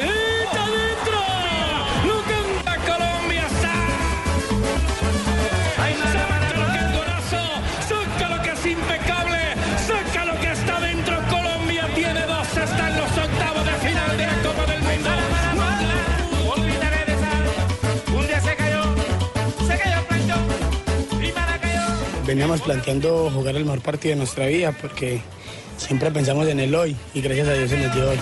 Derecha adentro. Lo canta Colombia. ¡Sa! Saca lo que es golazo. Saca lo que es impecable. Saca lo que está dentro. Colombia tiene dos. Está en los octavos de final de la Copa del Mundo. Veníamos planteando jugar el mejor partido de nuestra vida porque siempre pensamos en el hoy y gracias a Dios se nos dio hoy.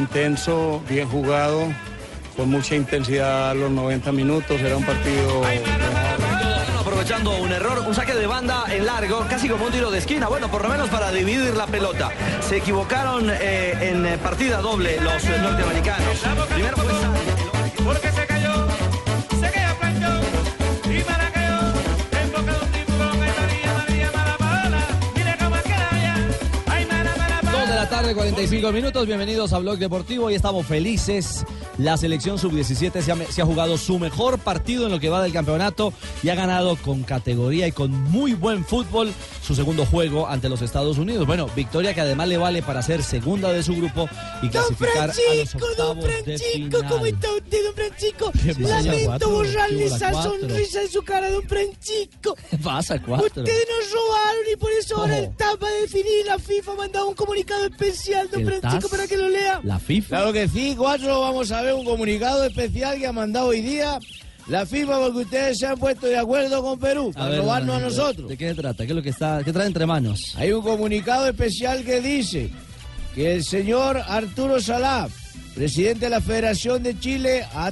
Intenso, bien jugado, con mucha intensidad los 90 minutos, era un partido... Aprovechando un error, un saque de banda en largo, casi como un tiro de esquina. Bueno, por lo menos para dividir la pelota. Se equivocaron eh, en eh, partida doble los norteamericanos. Primero fue tarde, 45 minutos. Bienvenidos a Blog Deportivo y estamos felices. La selección sub-17 se ha, se ha jugado su mejor partido en lo que va del campeonato y ha ganado con categoría y con muy buen fútbol su segundo juego ante los Estados Unidos. Bueno, victoria que además le vale para ser segunda de su grupo y clasificar a los Francisco, don octavos de Francisco, ¿cómo final. está usted, don Francisco? ¿Qué pasa, Lamento cuatro? borrarle ¿Qué hubo, la esa cuatro? sonrisa en su cara, don Francisco. ¿Qué pasa, cuatro? Ustedes nos robaron y por eso ahora el TAP va a definir. La FIFA ha mandado un comunicado especial, don ¿El Francisco, TAS? para que lo lea. La FIFA. Claro que sí, cuatro. Vamos a ver un comunicado especial que ha mandado hoy día la FIFA porque ustedes se han puesto de acuerdo con Perú para ver, robarnos a nosotros. ¿De qué se trata? ¿Qué es lo que está, qué trae entre manos? Hay un comunicado especial que dice que el señor Arturo Salá, presidente de la Federación de Chile, ha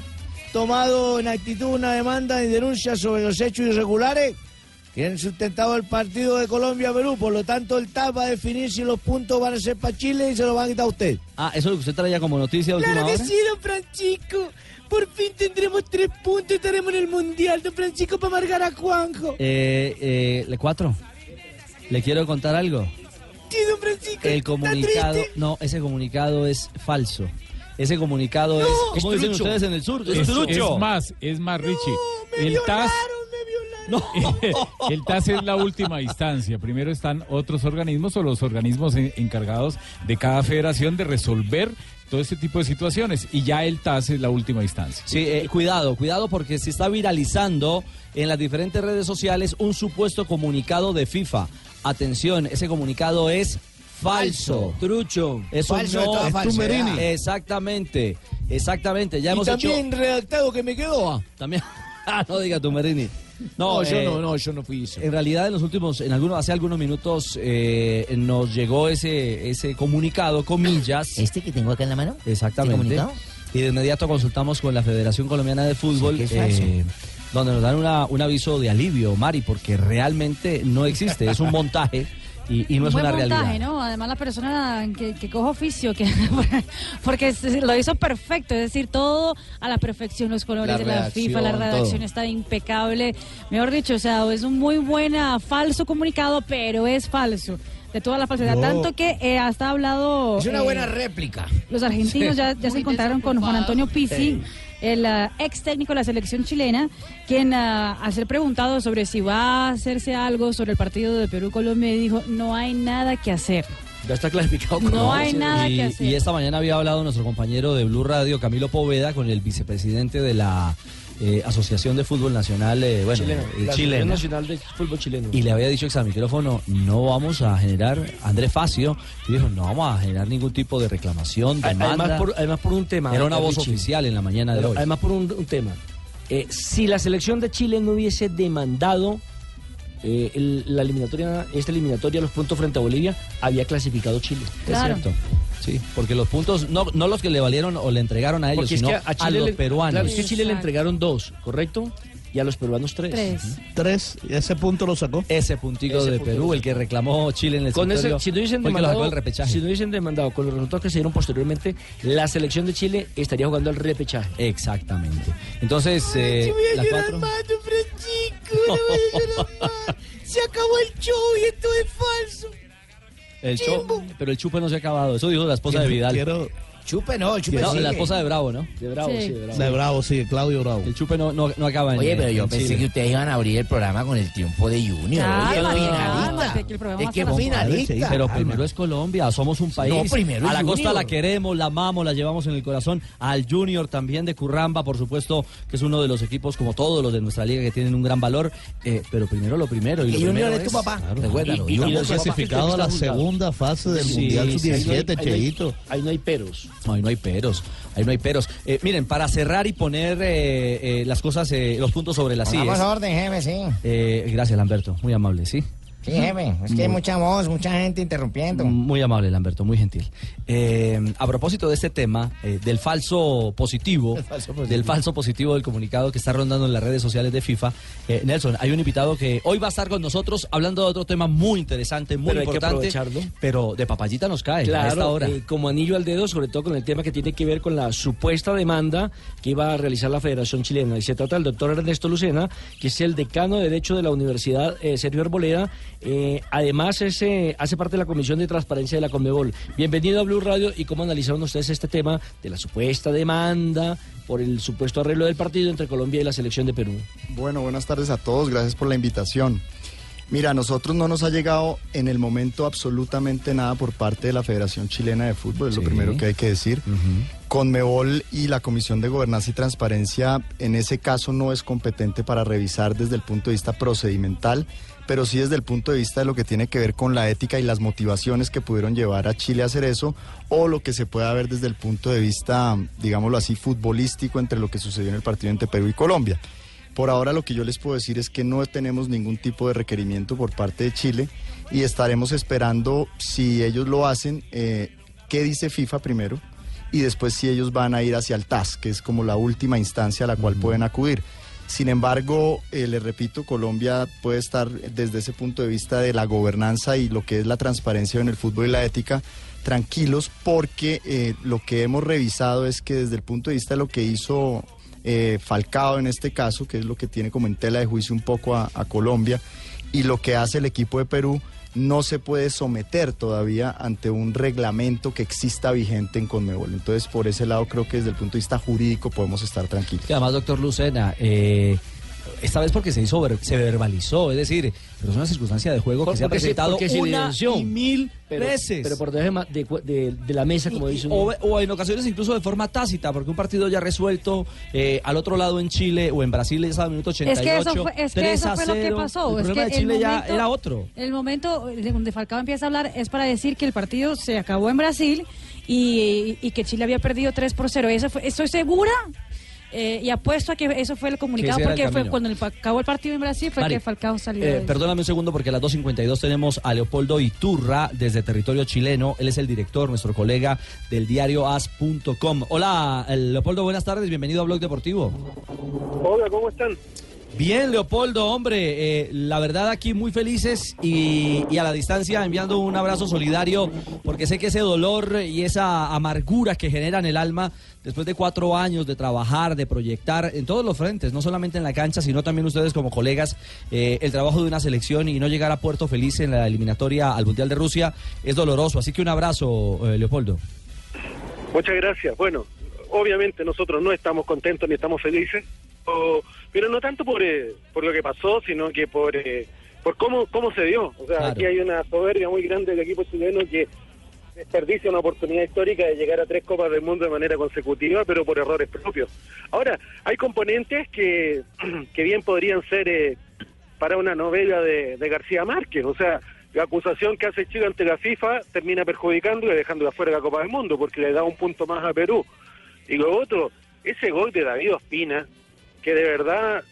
tomado en actitud una demanda y denuncia sobre los hechos irregulares que han sustentado el partido de Colombia-Perú. Por lo tanto, el TAP va a definir si los puntos van a ser para Chile y se los van a quitar a usted. Ah, eso es lo que usted traía como noticia de última Claro que hora. sí, don Francisco. Por fin tendremos tres puntos y estaremos en el Mundial, don Francisco, para amargar a Juanjo. Eh, eh, ¿Le cuatro? ¿Le quiero contar algo? Sí, don Francisco. El ¿está comunicado, no, ese comunicado es falso. Ese comunicado es, ¿cómo es dicen trucho. ustedes en el sur? Es, trucho. es más, es más, Richie. Me el TAS, violaron. No. el TAS es la última instancia. Primero están otros organismos o los organismos en- encargados de cada federación de resolver todo este tipo de situaciones. Y ya el TAS es la última instancia. Sí, eh, cuidado, cuidado porque se está viralizando en las diferentes redes sociales un supuesto comunicado de FIFA. Atención, ese comunicado es falso. Trucho. Eso Falso no es. Tumerini. Exactamente, exactamente. Ya Y hemos también hecho redactado que me quedó. ah. también. Ah, no diga Tumerini. No, No, yo eh, no, no, yo no fui eso. En realidad, en los últimos, en algunos, hace algunos minutos eh, nos llegó ese, ese comunicado, comillas. ¿Este que tengo acá en la mano? Exactamente. ¿Este comunicado? y de inmediato consultamos con la Federación Colombiana de Fútbol, Sí, eh, donde nos dan una- un aviso de alivio, Mari, porque realmente no existe, es un montaje y, y no es Buen una montaje, realidad. ¿no? Además la persona que, que coge oficio, que porque se- lo hizo perfecto, es decir, todo a la perfección, los colores La de la FIFA, la redacción, todo. está impecable. Mejor dicho, o sea, es un muy buena falso comunicado, pero es falso. De toda la falsedad, No. tanto que eh, hasta ha hablado Es una eh, buena réplica. los argentinos ya, ya se encontraron con Juan Antonio Pizzi el ah, ex técnico de la selección chilena, quien ah, al ser preguntado sobre si va a hacerse algo sobre el partido de Perú-Colombia, dijo, no hay nada que hacer. Ya está clasificado. No como- hay nada y, que hacer. y esta mañana había hablado nuestro compañero de Blue Radio, Camilo Poveda, con el vicepresidente de la eh, Asociación de Fútbol Nacional, eh, bueno, Chilena, eh, la chilena. Nacional de Fútbol Chileno. Y le había dicho examen micrófono, no vamos a generar, Andrés Facio, y dijo, no vamos a generar ningún tipo de reclamación, demanda. Además por, además por un tema. Era una voz Richie. oficial en la mañana de hoy. Además por un, un tema. Eh, si la selección de Chile no hubiese demandado eh, el- la eliminatoria, esta eliminatoria, los puntos frente a Bolivia, había clasificado Chile. Es cierto. Sí, porque los puntos, no, no los que le valieron o le entregaron a ellos, Porque es sino que a, Chile los le- peruanos. Claro, es que a Chile le entregaron dos, ¿correcto? Y a los peruanos tres. Tres. Tres, y ese punto lo sacó. Ese puntico Ese de punto Perú, el que reclamó Chile en el Con ese, si no el sacó demandado, del repechaje. si no hubiesen demandado con los resultados que se dieron posteriormente, la selección de Chile estaría jugando al repechaje. Exactamente. Entonces, eh, las cuatro. Se acabó el show y esto es falso. El cho- pero el chupe no se ha acabado. Eso dijo la esposa de Vidal. Quiero- Chupe no, chupe No, sigue. la esposa de Bravo, ¿no? De Bravo, Sí. sí, de Bravo. De Bravo, sí, Claudio Bravo. El chupe no, no, no acaba en Oye, pero yo en pensé Chile. que ustedes iban a abrir el programa con el triunfo de Junior. Cálmate, Oye, el programa Es que finalista. Pero primero es Colombia, somos un país. No, primero a la costa la queremos, la amamos, la llevamos en el corazón. Al Junior también de Curramba, por supuesto, que es uno de los equipos, como todos los de nuestra liga, que tienen un gran valor. Eh, pero primero lo primero. Y lo Junior primero es tu papá. Claro. Recuérdalo. Y, y clasificado a la segunda fase del Mundial sí, Sub-17, ahí no hay- Cheito. Ahí no hay peros. No, ahí no hay peros, ahí no hay peros. Eh, miren, para cerrar y poner eh, eh, las cosas, eh, los puntos sobre las sillas. orden, jefe, sí. Eh, gracias, Lamberto, muy amable, ¿sí? Sí, jefe. Es que hay mucha voz, mucha gente interrumpiendo. Muy amable, Lamberto, muy gentil. Eh, a propósito de este tema, eh, del falso positivo, del falso positivo del comunicado que está rondando en las redes sociales de FIFA, eh, Nelson, hay un invitado que hoy va a estar con nosotros hablando de otro tema muy interesante, muy Pero hay que importante, aprovecharlo. pero de papayita nos cae a esta Claro, hora. eh, como anillo al dedo, sobre todo con el tema que tiene que ver con la supuesta demanda que iba a realizar la Federación Chilena. Y se trata del doctor Ernesto Lucena, que es el decano de Derecho de la Universidad eh, Sergio Arboleda. Eh, además, es, eh, hace parte de la Comisión de Transparencia de la Conmebol. Bienvenido a Blue Radio y cómo analizaron ustedes este tema de la supuesta demanda por el supuesto arreglo del partido entre Colombia y la selección de Perú. Bueno, buenas tardes a todos, gracias por la invitación. Mira, a nosotros no nos ha llegado en el momento absolutamente nada por parte de la Federación Chilena de Fútbol, es lo primero que hay que decir. Conmebol y la Comisión de Gobernanza y Transparencia en ese caso no es competente para revisar desde el punto de vista procedimental, pero sí desde el punto de vista de lo que tiene que ver con la ética y las motivaciones que pudieron llevar a Chile a hacer eso, o lo que se pueda ver desde el punto de vista, digámoslo así, futbolístico entre lo que sucedió en el partido entre Perú y Colombia. Por ahora lo que yo les puedo decir es que no tenemos ningún tipo de requerimiento por parte de Chile y estaremos esperando si ellos lo hacen, eh, qué dice FIFA primero y después si ellos van a ir hacia el TAS, que es como la última instancia a la cual pueden acudir. Sin embargo, eh, les repito, Colombia puede estar desde ese punto de vista de la gobernanza y lo que es la transparencia en el fútbol y la ética tranquilos porque eh, lo que hemos revisado es que desde el punto de vista de lo que hizo eh, Falcao en este caso, que es lo que tiene como en tela de juicio un poco a, Colombia, y lo que hace el equipo de Perú, no se puede someter todavía ante un reglamento que exista vigente en Conmebol. Entonces, por ese lado, creo que desde el punto de vista jurídico podemos estar tranquilos. Además, doctor Lucena, eh, esta vez porque se hizo, ver- se verbalizó, es decir, pero es una circunstancia de juego que se ha presentado se una y mil Pero- veces. Pero por debajo de, de- de la mesa, como dice un- o, o en ocasiones incluso de forma tácita, porque un partido ya resuelto eh, al otro lado en Chile o en Brasil es al minuto 88. Es que eso fue, es que 3 eso a fue lo que 0. pasó. El es problema que de Chile el ya momento, era otro. El momento de donde Falcao empieza a hablar es para decir que el partido se acabó en Brasil y, y que Chile había perdido 3 por 0. Eso fue, estoy segura. Eh, y apuesto a que eso fue el comunicado el porque fue cuando el- acabó el partido en Brasil fue Mari, que Falcao salió. Eh, de- perdóname un segundo porque a las 2.52 tenemos a Leopoldo Iturra desde territorio chileno. Él es el director, nuestro colega del diario as.com. Hola, eh, Leopoldo, buenas tardes, bienvenido a Blog Deportivo. Hola, ¿cómo están? Bien, Leopoldo, hombre, eh, la verdad aquí muy felices y, a la distancia enviando un abrazo solidario porque sé que ese dolor y esa amargura que genera en el alma después de cuatro años de trabajar, de proyectar en todos los frentes, no solamente en la cancha, sino también ustedes como colegas, eh, el trabajo de una selección y no llegar a puerto feliz en la eliminatoria al Mundial de Rusia es doloroso. Así que un abrazo, eh, Leopoldo. Muchas gracias. Bueno, obviamente nosotros no estamos contentos ni estamos felices, pero no tanto por, eh, por lo que pasó, sino que por, eh, por cómo, cómo se dio. O sea, Claro. aquí hay una soberbia muy grande del equipo chileno que desperdicia una oportunidad histórica de llegar a tres Copas del Mundo de manera consecutiva, pero por errores propios. Ahora, hay componentes que, que bien podrían ser eh, para una novela de, de García Márquez. O sea, la acusación que hace Chile ante la FIFA termina perjudicando y dejando de afuera de la Copa del Mundo porque le da un punto más a Perú. Y lo otro, ese gol de David Ospina, que de verdad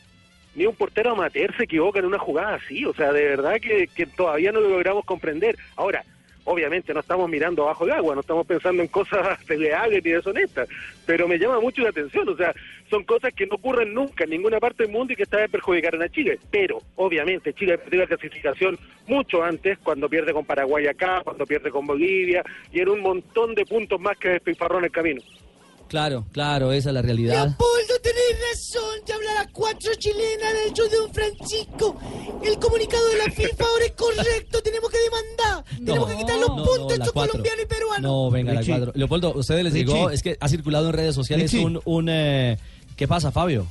ni un portero amateur se equivoca en una jugada así. O sea, de verdad que, que todavía no lo logramos comprender. Ahora, obviamente no estamos mirando abajo del agua, no estamos pensando en cosas desleales ni deshonestas, pero me llama mucho la atención, o sea, son cosas que no ocurren nunca en ninguna parte del mundo y que esta vez perjudicaron a Chile, pero obviamente Chile perdió la clasificación mucho antes, cuando pierde con Paraguay acá, cuando pierde con Bolivia, y en un montón de puntos más que despilfarró en el camino. Claro, claro, esa es la realidad. Leopoldo, tenés razón. Te habla la cuatro chilena del show de Don Francisco. El comunicado de la FIFA ahora es correcto. Tenemos que demandar. Tenemos que quitar los no, puntos no, a la estos cuatro. colombianos y peruanos. No, venga, la Richie. cuadro. Leopoldo, ¿ustedes les Richie. llegó? Es que ha circulado en redes sociales Richie. un... un eh, ¿Qué pasa, Fabio?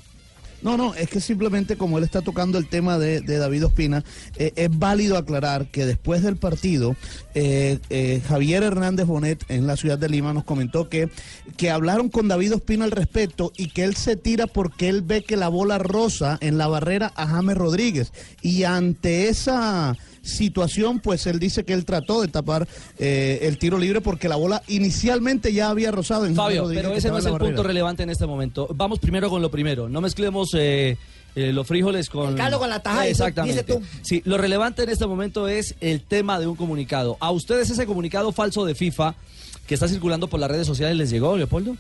No, no, es que simplemente como él está tocando el tema de, David Ospina, eh, es válido aclarar que después del partido, eh, eh, Javier Hernández Bonet en la ciudad de Lima nos comentó que, que hablaron con David Ospina al respecto y que él se tira porque él ve que la bola rosa en la barrera a James Rodríguez. Y ante esa situación, pues él dice que él trató de tapar eh, el tiro libre porque la bola inicialmente ya había rozado en Fabio, Rodríguez, pero ese no es el punto relevante en este momento. Vamos primero con lo primero. No mezclemos eh, eh, los frijoles con... El caldo con la taja, Exactamente. dice tú. Sí, lo relevante en este momento es el tema de un comunicado. ¿A ustedes ese comunicado falso de FIFA que está circulando por las redes sociales les llegó, Leopoldo?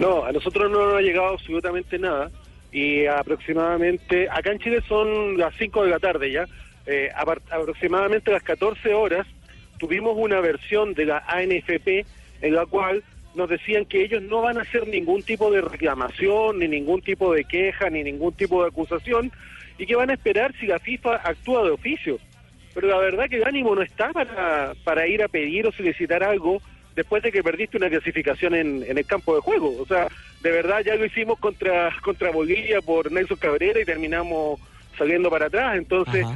No, a nosotros no nos ha llegado absolutamente nada y aproximadamente, acá en Chile son las 5 de la tarde ya, eh, aproximadamente a las 14 horas tuvimos una versión de la ANFP en la cual nos decían que ellos no van a hacer ningún tipo de reclamación, ni ningún tipo de queja, ni ningún tipo de acusación, y que van a esperar si la FIFA actúa de oficio. Pero la verdad que el ánimo no está para, para ir a pedir o solicitar algo después de que perdiste una clasificación en, en el campo de juego. O sea, de verdad ya lo hicimos contra, contra Bolivia por Nelson Cabrera y terminamos saliendo para atrás. Entonces,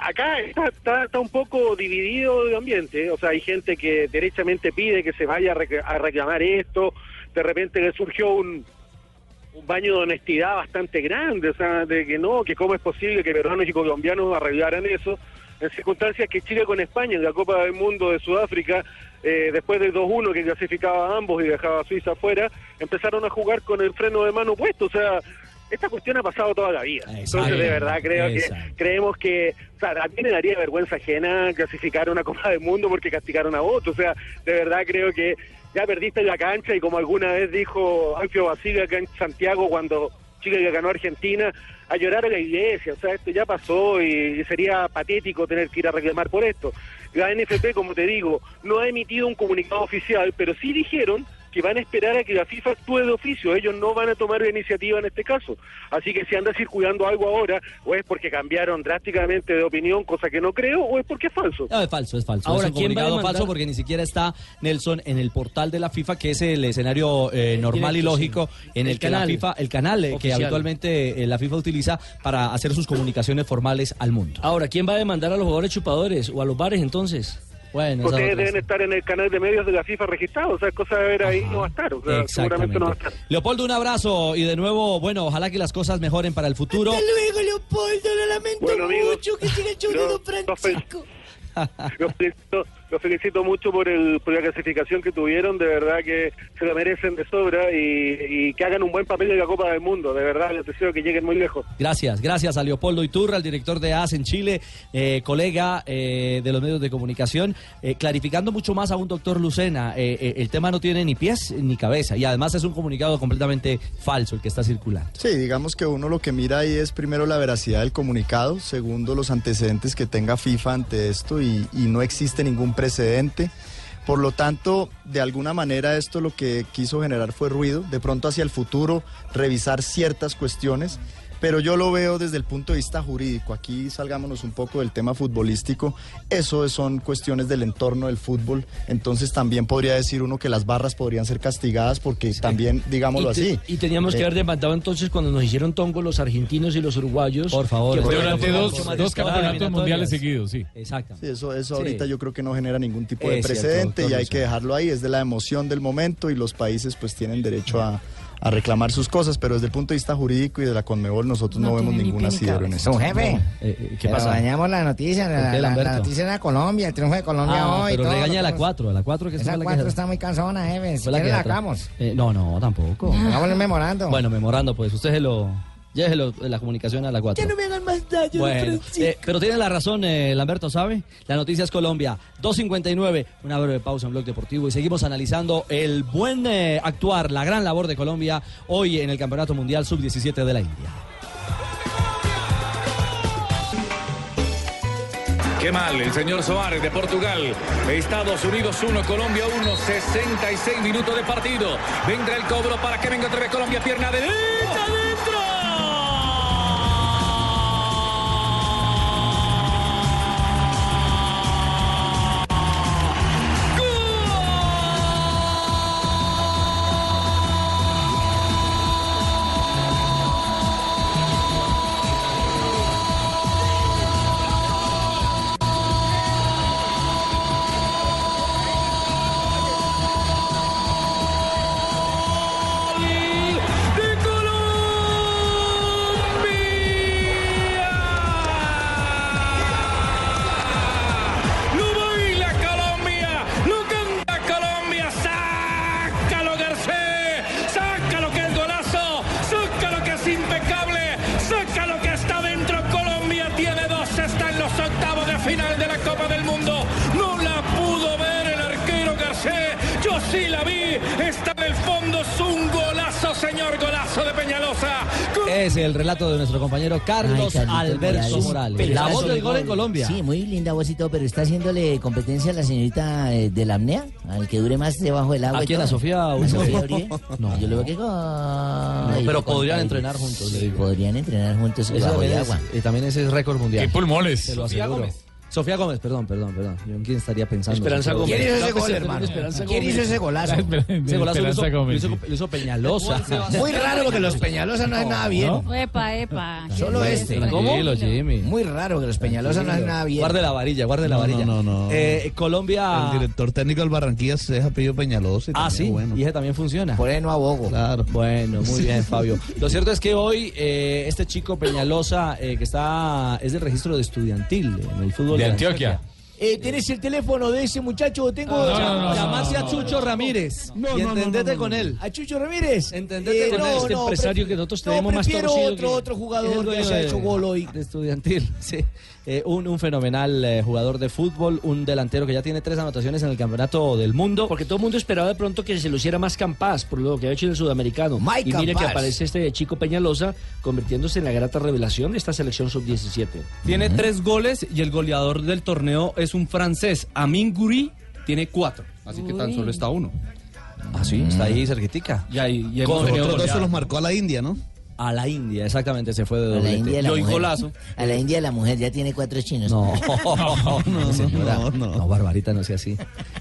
acá está, está, está un poco dividido el ambiente. ¿eh? O sea, hay gente que derechamente pide que se vaya a reclamar esto. De repente le surgió un, un baño de honestidad bastante grande, o sea, de que no, que cómo es posible que peruanos y colombianos arreglaran eso, en circunstancias que Chile con España en la Copa del Mundo de Sudáfrica, eh, después del 2-1 que clasificaba a ambos y dejaba a Suiza afuera, empezaron a jugar con el freno de mano puesto, o sea, esta cuestión ha pasado toda la vida. Entonces, de verdad, creo que Exacto. creemos que, o sea, a mí me daría vergüenza ajena clasificar una Copa del Mundo porque castigaron a otro. O sea, de verdad creo que ya perdiste en la cancha y como alguna vez dijo Alfio Basile acá en Santiago cuando Chile le ganó a Argentina, a llorar a la iglesia. O sea, esto ya pasó y sería patético tener que ir a reclamar por esto. La NFP, como te digo, no ha emitido un comunicado oficial, pero sí dijeron que van a esperar a que la FIFA actúe de oficio. Ellos no van a tomar la iniciativa en este caso. Así que si anda circulando algo ahora, o es porque cambiaron drásticamente de opinión, cosa que no creo, o es porque es falso. No, es falso, es falso. Ahora, es un ¿quién va a comunicado falso porque ni siquiera está Nelson en el portal de la FIFA, que es el escenario eh, normal y lógico en el, El que canal. la FIFA, el canal eh, que habitualmente eh, la FIFA utiliza para hacer sus comunicaciones formales al mundo. Ahora, ¿quién va a demandar a los jugadores chupadores o a los bares entonces? Bueno, Ustedes deben estar en el canal de medios de la FIFA registrado, o sea, es cosa de ver ahí, no va a estar. O sea, seguramente no va a estar. Leopoldo, un abrazo y de nuevo, bueno, ojalá que las cosas mejoren para el futuro. Hasta luego, Leopoldo. Lo lamento Bueno, amigos, mucho que siga el show de yo- Don Francisco. Los felicito, los felicito mucho por, el, por la clasificación que tuvieron, de verdad que se lo merecen de sobra y, y que hagan un buen papel en la Copa del Mundo, de verdad les deseo que lleguen muy lejos. Gracias, gracias a Leopoldo Iturra, el director de AS en Chile, eh, colega eh, de los medios de comunicación, eh, clarificando mucho más a un doctor Lucena. eh, eh, el tema no tiene ni pies ni cabeza y además es un comunicado completamente falso el que está circulando. Sí, digamos que uno lo que mira ahí es primero la veracidad del comunicado, segundo los antecedentes que tenga FIFA ante esto y, y no existe ningún precedente. Por lo tanto, de alguna manera esto lo que quiso generar fue ruido, de pronto hacia el futuro revisar ciertas cuestiones, pero yo lo veo desde el punto de vista jurídico. Aquí salgámonos un poco del tema futbolístico. Eso son cuestiones del entorno del fútbol. Entonces también podría decir uno que las barras podrían ser castigadas porque también, digámoslo y, te- así. y teníamos que eh, haber demandado entonces cuando nos hicieron tongo los argentinos y los uruguayos. Por favor, Durante dos, dos campeonatos mundiales seguidos, sí. Exacto. Sí, eso, eso Sí. ahorita yo creo que no genera ningún tipo de Es cierto, precedente doctor y hay que dejarlo ahí. Es de la emoción del momento y los países pues tienen derecho a, a reclamar sus cosas, pero desde el punto de vista jurídico y de la Conmebol nosotros no, vemos ningún asidero en esto. Jefe. ¿Qué Pero pasa? dañamos la noticia, ¿Por la, qué, la- la Lamberto? noticia era Colombia, el triunfo de Colombia Ah, hoy. pero todo, regaña a la todo. 4, a la 4 que esa la que- 4 está muy cansona, jefe. Si la que la hagamos. Eh, no, no, tampoco. Hagamos el memorando. Bueno, memorando, pues usted se lo. Llévelo la comunicación a la 4. me hagan más daño, Bueno, eh, pero tiene la razón, eh, Lamberto, ¿sabe? La noticia es Colombia, 2.59, una breve pausa en Blog Deportivo y seguimos analizando el buen eh, actuar, la gran labor de Colombia hoy en el Campeonato Mundial Sub-17 de la India. Qué mal, el señor Soares de Portugal. Estados Unidos 1, Colombia 1, 66 minutos de partido. Vendrá el cobro para que venga otra vez Colombia, pierna derecha, relato de nuestro compañero Carlos Ay, Alberto Morales. La voz del gol en Colombia. Sí, muy linda voz y todo, pero está haciéndole competencia a la señorita eh, de la apnea, al que dure más debajo del agua. ¿A quién? ¿A. Sofía ¿A Uribe? Sofía Uribe? No. Yo le veo que con... No, pero podrían entrenar juntos. le digo. podrían entrenar juntos bajo el es, agua. y también ese es récord mundial. ¿Qué pulmones? Se lo Sofía aseguro. Sofía Gómez, perdón, perdón, perdón. Yo en quién estaría pensando. Esperanza Gómez. ¿Quién hizo ese No, gol, hermano? Esperanza ¿Quién hizo ese golazo? Ese golazo lo hizo, Esperanza lo Gómez, hizo- sí. lo hizo Peñalosa. Muy raro porque los Peñalosa no hacen nada bien. Epa, epa. Solo este. Tranquilo, Jimmy. Muy raro que los Peñalosa no hacen nada bien. Guarde la varilla, guarde la No, varilla. no, no, no. Eh, Colombia. El director técnico del Barranquillas es apellido Peñalosa. y Ah, sí, Bueno. y ese también funciona. Por ahí no abogo. Claro. Bueno, muy bien, Fabio. Lo cierto es que hoy eh, este chico Peñalosa, eh, que está es del registro de estudiantil en el fútbol De de, Antioquia. Eh, ¿Tienes el teléfono de ese muchacho? Tengo... No, no, no, Llamarse a Chucho Ramírez No, y no, no, entendete no, no, con él. ¿A Chucho Ramírez? Entendete Eh, con no, él. este no, empresario que nosotros no, tenemos más torcido otro, que- otro jugador que dueño se ha de- hecho gol hoy. de estudiantil, sí. Eh, un, un fenomenal eh, jugador de fútbol, un delantero que ya tiene tres anotaciones en el campeonato del mundo. Porque todo el mundo esperaba de pronto que se lo hiciera más Campas por lo que ha hecho en el sudamericano. Mike y mire que aparece este chico Peñalosa convirtiéndose en la grata revelación de esta selección sub-17. Tiene tres goles y el goleador del torneo es un francés. Amin Guri tiene cuatro. Así que tan solo está uno. Ah, sí, está ahí cerquitica. Y ahí, y Con otros dos se los marcó a la India, ¿no? A la India, exactamente, se fue de A la doblete. India la Y hoy mujer. golazo. A la India la mujer ya tiene cuatro chinos. No, no, señora. no, No, no. Barbarita, no sea así.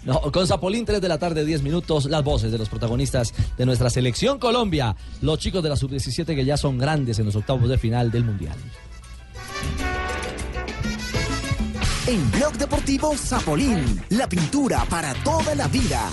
No, con Zapolín, 3 de la tarde, 10 minutos, las voces de los protagonistas de nuestra selección Colombia, los chicos de la sub-17 que ya son grandes en los octavos de final del Mundial. En Blog Deportivo Zapolín, la pintura para toda la vida.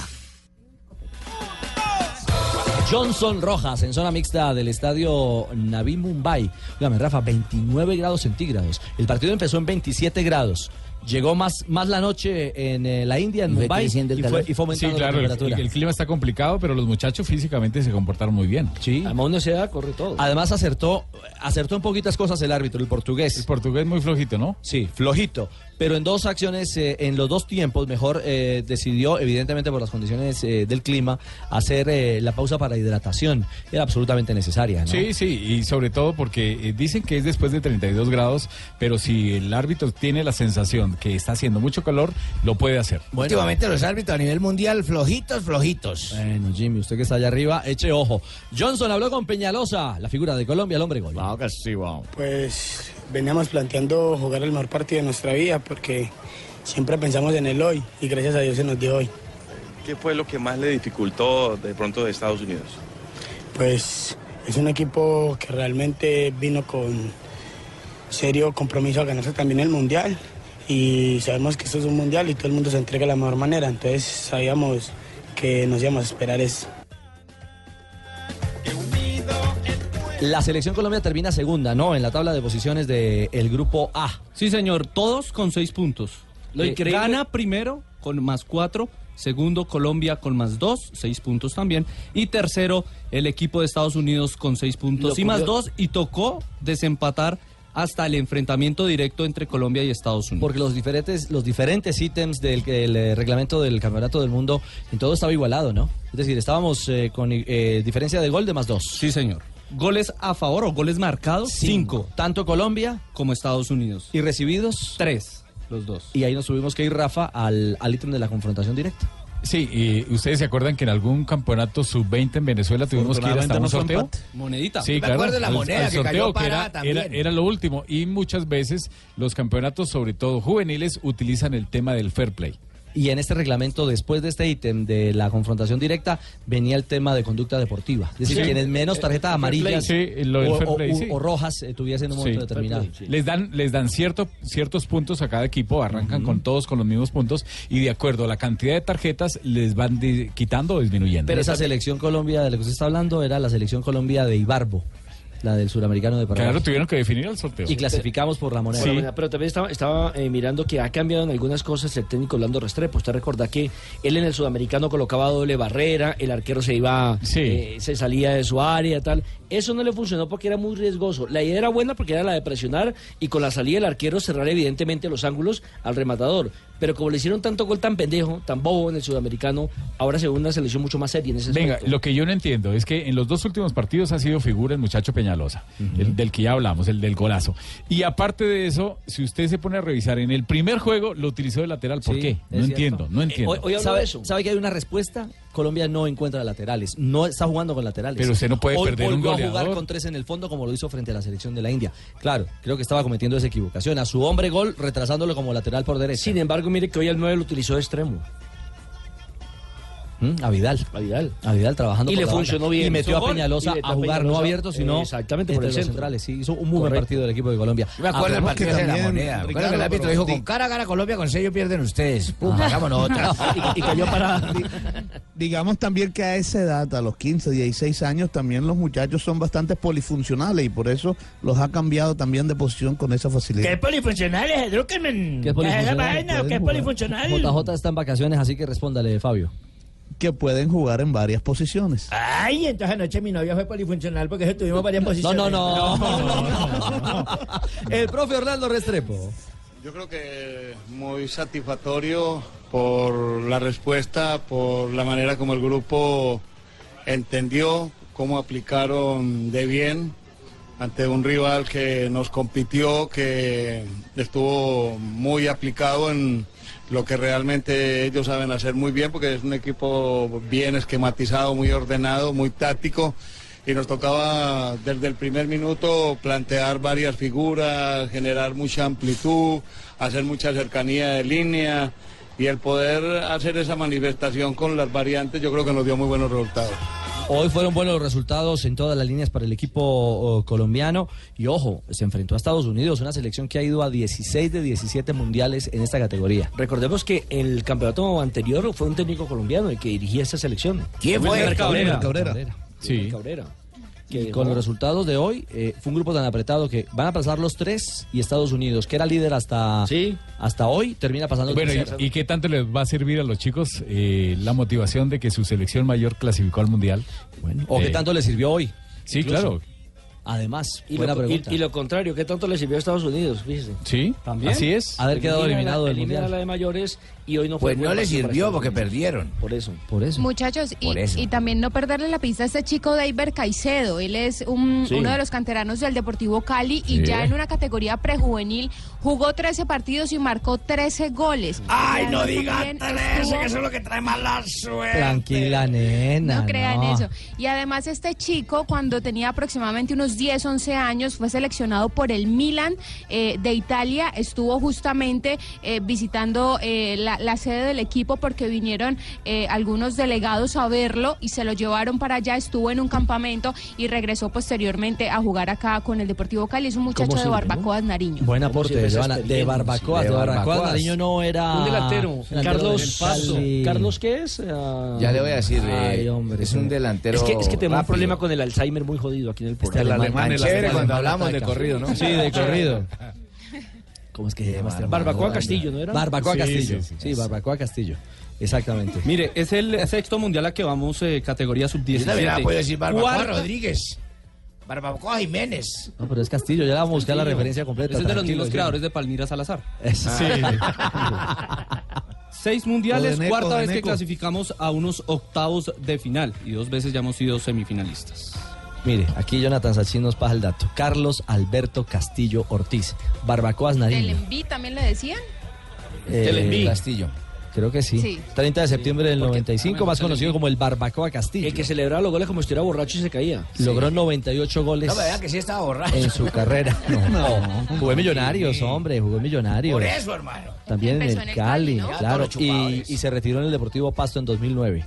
Johnson Rojas en zona mixta del estadio Navi Mumbai. Dígame, Rafa, 29 grados centígrados. El partido empezó en 27 grados. Llegó más, más la noche en eh, la India, en Mumbai, el y fue, y fue Sí, aumentando claro, la el, temperatura. el clima está complicado, pero los muchachos físicamente se comportaron muy bien. Sí. Además, una se da, corre todo. Además acertó, acertó en poquitas cosas el árbitro, el portugués. El portugués muy flojito, ¿no? Sí, flojito. Pero en dos acciones, eh, en los dos tiempos, mejor eh, decidió, evidentemente por las condiciones eh, del clima, hacer eh, la pausa para hidratación. Era absolutamente necesaria, ¿no? Sí, sí, y sobre todo porque eh, dicen que es después de 32 grados, pero si el árbitro tiene la sensación que está haciendo mucho calor, lo puede hacer. Últimamente los árbitros a nivel mundial flojitos, flojitos. Bueno, Jimmy, usted que está allá arriba, eche ojo. Johnson habló con Peñalosa, la figura de Colombia, el hombre gol. Pues veníamos planteando jugar el mejor partido de nuestra vida porque siempre pensamos en el hoy y gracias a Dios se nos dio hoy. ¿Qué fue lo que más le dificultó de pronto de Estados Unidos? Pues es un equipo que realmente vino con serio compromiso a ganarse también el mundial y sabemos que esto es un mundial y todo el mundo se entrega de la mejor manera, entonces sabíamos que nos íbamos a esperar eso. La selección Colombia termina segunda, ¿no? En la tabla de posiciones del grupo A. Sí, señor, todos con seis puntos. Lo Eh, increíble- Gana primero con más cuatro. Segundo, Colombia con más dos, seis puntos también. Y tercero, el equipo de Estados Unidos con seis puntos Lo y más dos. Y tocó desempatar hasta el enfrentamiento directo entre Colombia y Estados Unidos. Porque los diferentes, los diferentes ítems del el, eh, reglamento del Campeonato del Mundo, en todo estaba igualado, ¿no? Es decir, estábamos eh, con eh, diferencia de gol de más dos. Sí, señor. Goles a favor o goles marcados, cinco. Tanto Colombia como Estados Unidos. ¿Y recibidos? Tres, los dos. Y ahí nos tuvimos que ir, Rafa, al, al ítem de la confrontación directa. Sí, y ustedes se acuerdan que en algún campeonato sub-20 en Venezuela tuvimos que ir hasta un sorteo. Monedita. Sí, Me claro. acuerdo de la moneda al que sorteo cayó parada era, era, también. era lo último. Y muchas veces los campeonatos, sobre todo juveniles, utilizan el tema del fair play. Y en este reglamento, después de este ítem de la confrontación directa, venía el tema de conducta deportiva. Es decir, Sí. quienes menos tarjetas fair play. amarillas Sí, lo del o, fair o- play, o- sí. o rojas eh, tuviesen en un momento Sí. determinado. Les dan, les dan cierto, ciertos puntos a cada equipo, arrancan con todos con los mismos puntos y de acuerdo a la cantidad de tarjetas les van di- quitando o disminuyendo. Pero esa selección Colombia de la que usted está hablando era la selección Colombia de Ibarbo, la del suramericano de Paraguay. Claro, tuvieron que definir el sorteo. Y clasificamos por la moneda. Moneda, Pero también estaba, estaba, eh, mirando que ha cambiado en algunas cosas el técnico Orlando Restrepo. Usted recuerda que él en el sudamericano colocaba doble barrera, el arquero se iba, eh, se salía de su área, tal. Eso no le funcionó porque era muy riesgoso. La idea era buena porque era la de presionar y con la salida del arquero cerrar evidentemente los ángulos al rematador. Pero como le hicieron tanto gol tan pendejo, tan bobo en el sudamericano, ahora se ve una selección mucho más seria en ese Venga, aspecto. lo que yo no entiendo es que en los dos últimos partidos ha sido figura el muchacho Peñalosa, el del que ya hablamos, el del golazo. Y aparte de eso, si usted se pone a revisar, en el primer juego lo utilizó de lateral. ¿Por Sí, qué? No cierto. entiendo, no entiendo. ¿Sabe, sabe que hay una respuesta? Colombia no encuentra laterales, no está jugando con laterales. Pero usted no puede Hoy perder un volvió a jugar goleador. con tres en el fondo como lo hizo frente a la selección de la India. Claro, creo que estaba cometiendo esa equivocación. A su hombre gol, retrasándolo como lateral por derecha. Sin embargo, mire que hoy el 9 lo utilizó de extremo. ¿Mm? A Vidal. A Vidal. A Vidal trabajando Y por le funcionó bien. Y metió a Peñalosa a a jugar no Peñalosa, abierto, sino exactamente, por entre el los centro. centrales. Sí, hizo un muy buen partido del equipo de Colombia. Me acuerdo del partido de la moneda. Recuerdo Ricardo, que el árbitro dijo, di- con cara gana Colombia, con sello pierden ustedes. Pum, hagámonos otra. y, y cayó para... Digamos también que a esa edad, a los 15, 16 años, también los muchachos son bastante polifuncionales y por eso los ha cambiado también de posición con esa facilidad. ¿Qué polifuncionales, Druckerman? ¿Qué es ¿Qué es esa polifuncional? ¿Qué es polifuncional? JJ está en vacaciones, así que respóndale, Fabio. Que pueden jugar en varias posiciones. Ay, entonces anoche mi novia fue polifuncional porque eso tuvimos varias posiciones. no, no. El profe Orlando Restrepo. Yo creo que muy satisfactorio por la respuesta, por la manera como el grupo entendió, cómo aplicaron de bien ante un rival que nos compitió, que estuvo muy aplicado en lo que realmente ellos saben hacer muy bien, porque es un equipo bien esquematizado, muy ordenado, muy táctico y nos tocaba desde el primer minuto plantear varias figuras, generar mucha amplitud, hacer mucha cercanía de línea y el poder hacer esa manifestación con las variantes yo creo que nos dio muy buenos resultados. Hoy fueron buenos los resultados en todas las líneas para el equipo oh, colombiano. Y ojo, se enfrentó a Estados Unidos, una selección que ha ido a 16 de 17 mundiales en esta categoría. Recordemos que el campeonato anterior fue un técnico colombiano el que dirigía esta selección. ¿Quién fue? Cabrera. Cabrera. Sí. Sí. Cabrera. Y con los resultados de hoy, eh, fue un grupo tan apretado que van a pasar los tres y Estados Unidos, que era líder hasta, hasta hoy, termina pasando Bueno. ¿y, y qué tanto les va a servir a los chicos eh, la motivación de que su selección mayor clasificó al Mundial? o qué tanto les sirvió hoy. Sí, incluso. claro. Además, Y buena lo, y- pregunta. y lo contrario, ¿qué tanto le sirvió a Estados Unidos? Fíjese. Sí, también. Así es. Haber quedado Elimina eliminado la- del Mundial. la de mayores y hoy no fue Pues no le sirvió porque perdieron. Por eso. Por eso. Muchachos, y, Por eso. y también no perderle la pista a este chico Deiber Caicedo. Él es un- Sí. uno de los canteranos del Deportivo Cali y Sí. ya en una categoría prejuvenil jugó 13 partidos y marcó 13 goles. Ay, no digan estuvo- eso, que eso es lo que trae mala suerte. Tranquila, nena. No crean no. eso. Y además este chico, cuando tenía aproximadamente unos 10, 11 años, fue seleccionado por el Milan eh, de Italia. Estuvo justamente eh, visitando eh, la, la sede del equipo porque vinieron eh, algunos delegados a verlo y se lo llevaron para allá. Estuvo en un campamento y regresó posteriormente a jugar acá con el Deportivo Cali. Es un muchacho ¿Cómo de? Barbacoas Nariño. Buen aporte. De experiencia? Barbacoa, De de Barbacoa. Barbacoas. Nariño no era. Un delantero. Carlos, Cali. ¿Carlos qué es? Ya le voy a decir, Ay, hombre. es un delantero Es que, es que tenemos un problema con el Alzheimer muy jodido aquí en el programa. Alemán, Tan chévere cuando hablamos de corrido, ¿no? Sí, de corrido. ¿Cómo es que se llama este? Barbacoa Castillo, ¿no era? Barbacoa Sí, Castillo. sí, Sí, sí. Barbacoa Castillo. Exactamente. Mire, es el sexto mundial a que vamos eh, categoría sub-17. Yo también la puedo decir Barbacoa Cuarta- Rodríguez. Barbacoa Jiménez. No, pero es Castillo, ya la vamos a buscar la referencia completa. Ese es de los mismos creadores de Palmira Salazar. Eso. Sí. Seis mundiales, Odeneco, cuarta vez que clasificamos a unos octavos de final y dos veces ya hemos sido semifinalistas. Mire, aquí Jonathan Sachin nos pasa el dato. Carlos Alberto Castillo Ortiz. Barbacoas ¿Del Nariño. Enví también le decían? Eh, El Enví. Castillo. Creo que sí. Sí. 30 de septiembre del 95, más conocido como el Barbacoa Castillo. El que celebraba los goles como si estuviera borracho y se caía. Logró 98 goles No vean que sí estaba borracho. en su carrera. No, jugó en Millonarios, hombre, jugó en Millonarios. Por eso, hermano. También en el en el Cali, Cali, ¿no? claro. Y, y se retiró en el Deportivo Pasto en 2009.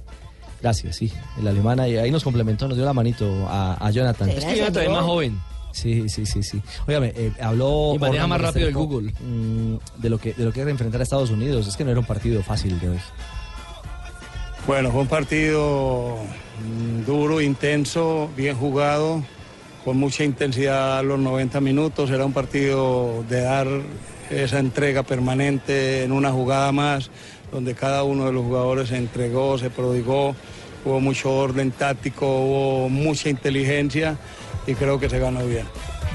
Gracias, sí. El alemán ahí, ahí nos complementó, nos dio la manito a, a Jonathan. Es que Jonathan es más joven. Sí, sí, sí, sí. Óigame, eh, habló... Y maneja más rápido el Google. mm, de lo que de lo que era enfrentar a Estados Unidos. Es que no era un partido fácil de hoy. Bueno, fue un partido mm, duro, intenso, bien jugado, con mucha intensidad a los 90 minutos. Era un partido de dar esa entrega permanente en una jugada más, donde cada uno de los jugadores se entregó, se prodigó, hubo mucho orden táctico, hubo mucha inteligencia y creo que se ganó bien.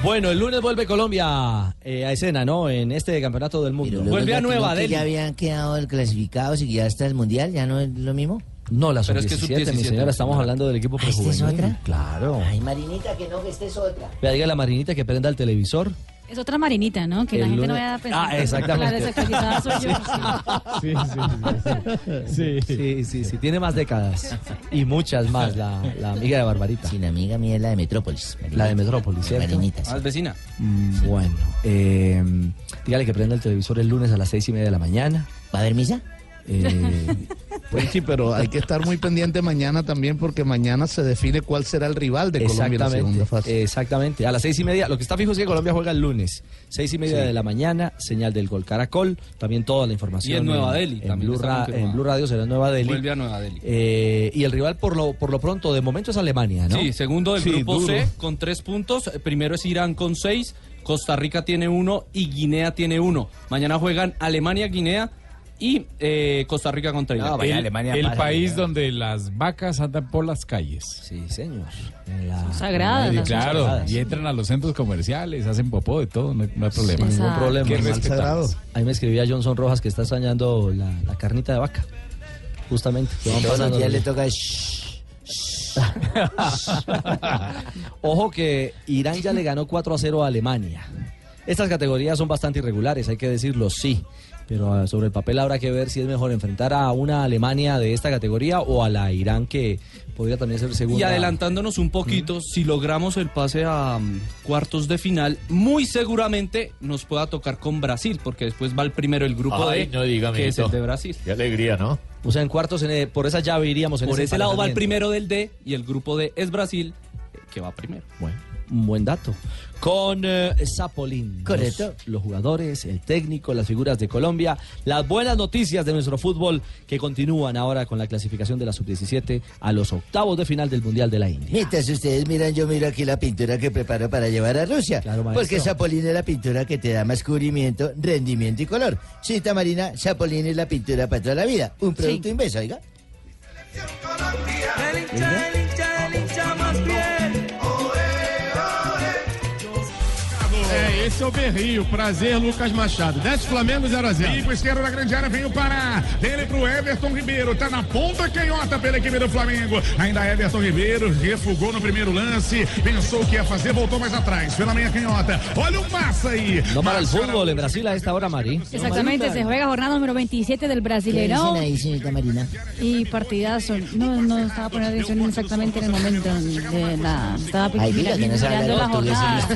Bueno, el lunes vuelve Colombia eh, a escena, ¿no? En este campeonato del mundo. Ya que no, que ya habían quedado clasificados y ya está el mundial, ¿ya no es lo mismo? No, la Pero es que sub-17, mi sub-17, señora, estamos hablando del equipo ¿Ah, esta es prejuvenil. otra? Claro. Ay, Marinita, que no, que esta es otra. Vea, diga a la Marinita que prenda el televisor. Es otra marinita, ¿no? Que la gente no vaya a pensar. Ah, exactamente. La desactualizada soy yo. Sí, sí, sí. Sí, sí, sí, tiene más décadas. Y muchas más, la, la amiga de Barbarita. Sí, la amiga mía es la de Metrópolis. La de Metrópolis, ¿cierto? Marinita, sí. Ah, es vecina. Mm, Bueno, eh, dígale que prenda el televisor el lunes a las seis y media de la mañana. ¿Va a haber misa? Eh, Pues sí, pero hay que estar muy pendiente mañana también porque mañana se define cuál será el rival de Colombia en la segunda fase. Exactamente. A las seis y media, lo que está fijo es que Colombia juega el lunes. Seis y media Sí. de la mañana, señal del Gol Caracol. También toda la información. Y en Nueva Delhi, En, también Blue, Ra- en Blue Radio será en Nueva Delhi. Vuelve a Nueva Delhi. Eh, y el rival, por lo, por lo pronto, de momento es Alemania, ¿no? Sí, segundo del Sí, grupo duro. C con tres puntos. Primero es Irán con seis, Costa Rica tiene uno y Guinea tiene uno. Mañana juegan Alemania, Guinea y eh, Costa Rica contra Irán. el el país donde las vacas andan por las calles. Sí, señor. sagradas, Sí, las claro, sagradas. y entran a los centros comerciales, hacen popó de todo, no hay, no hay problema. Sin ningún problema. Qué. Ahí me escribía Johnson Rojas que está extrañando la, la carnita de vaca. Justamente. días los- le toca... shh, Ojo que Irán ya le ganó 4 a 0 a Alemania. Estas categorías son bastante irregulares, hay que decirlo, sí. Pero ah, sobre el papel habrá que ver si es mejor enfrentar a una Alemania de esta categoría o a la Irán que podría también ser segunda. Y adelantándonos un poquito, si logramos el pase a mm, cuartos de final, muy seguramente nos pueda tocar con Brasil, porque después va el primero el grupo Ay, D, no diga, que es el de Brasil. Qué alegría, ¿no? O sea, en cuartos, en, eh, por esa llave iríamos en Por ese lado va el primero del D y el grupo D es Brasil, eh, que va primero. Bueno, un buen dato. Con eh, Zapolín. Correcto. Los, los jugadores, el técnico, las figuras de Colombia. Las buenas noticias de nuestro fútbol que continúan ahora con la clasificación de la sub-17 a los octavos de final del Mundial de la India. Mientras ustedes miran, yo miro aquí la pintura que preparo para llevar a Rusia. maestro. porque Zapolín es la pintura que te da más cubrimiento, rendimiento y color. Cita Marina, Zapolín es la pintura para toda la vida. Un producto inverso, oiga. El Esse é o Berrio. Prazer, Lucas Machado. Desce Flamengo 0x0. Bico esquerdo da grande área veio para dele pro Everton Ribeiro. Tá na ponta canhota pela equipe do Flamengo. Ainda Everton Ribeiro refugou no primeiro lance. Pensou que ia fazer, voltou mais atrás. Pela meia canhota. Olha o Massa aí. No para el fútbol en Brasil a esta hora, Mari. Exactamente, se juega jornada número 27 del Brasileirão. Marina? Y partidazo. No, no estaba poniendo atención exactamente en el momento de la. Estaba mirando la jornada.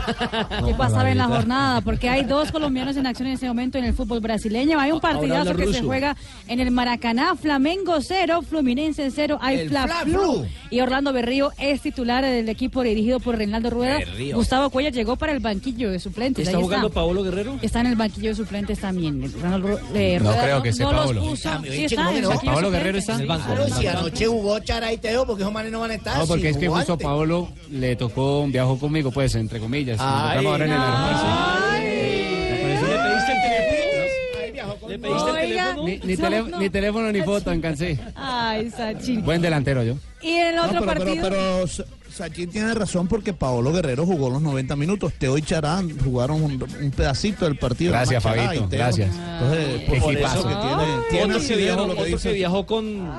¿Qué pasaba en la jornada? Porque hay dos colombianos en acción en ese momento en el fútbol brasileño. Hay un partidazo que se juega en el Maracaná. Flamengo 0, Fluminense 0. Hay El Fla Fla-Flu. Flu. Y Orlando Berrío es titular del equipo dirigido por Reinaldo Rueda. Berrío. Gustavo Cuellar llegó para el banquillo de suplentes. ¿Está Ahí jugando Paolo Guerrero? Está en el banquillo de suplentes también. Reinaldo, No Rueda creo que sea no los puso. Sí, ¿viste está cómo en el no? Paolo. Guerrero está en el banco. Claro, si anoche jugó Chara y Teo, porque esos manes no van a estar. No, porque si es que justo a. Paolo le tocó, viajó conmigo, pues, entre comillas. Nos Ay, encontramos ahora en el aeropuerto. ¿Le pediste el teléfono? ¿Le pediste el Oiga, teléfono? Ni, ni tele- ni teléfono ni foto, alcancé. Ay, Sachin. Buen delantero yo. Y en el otro pero, pero, partido. pero Sachin tiene razón porque Paolo Guerrero jugó los 90 minutos. Teo y Charán jugaron un, un pedacito del partido. Gracias, Fabito, Teo. gracias. Entonces, por equipazo. eso que tiene, tiene Otro que asidero viajó, lo que otro dice. que viajó con,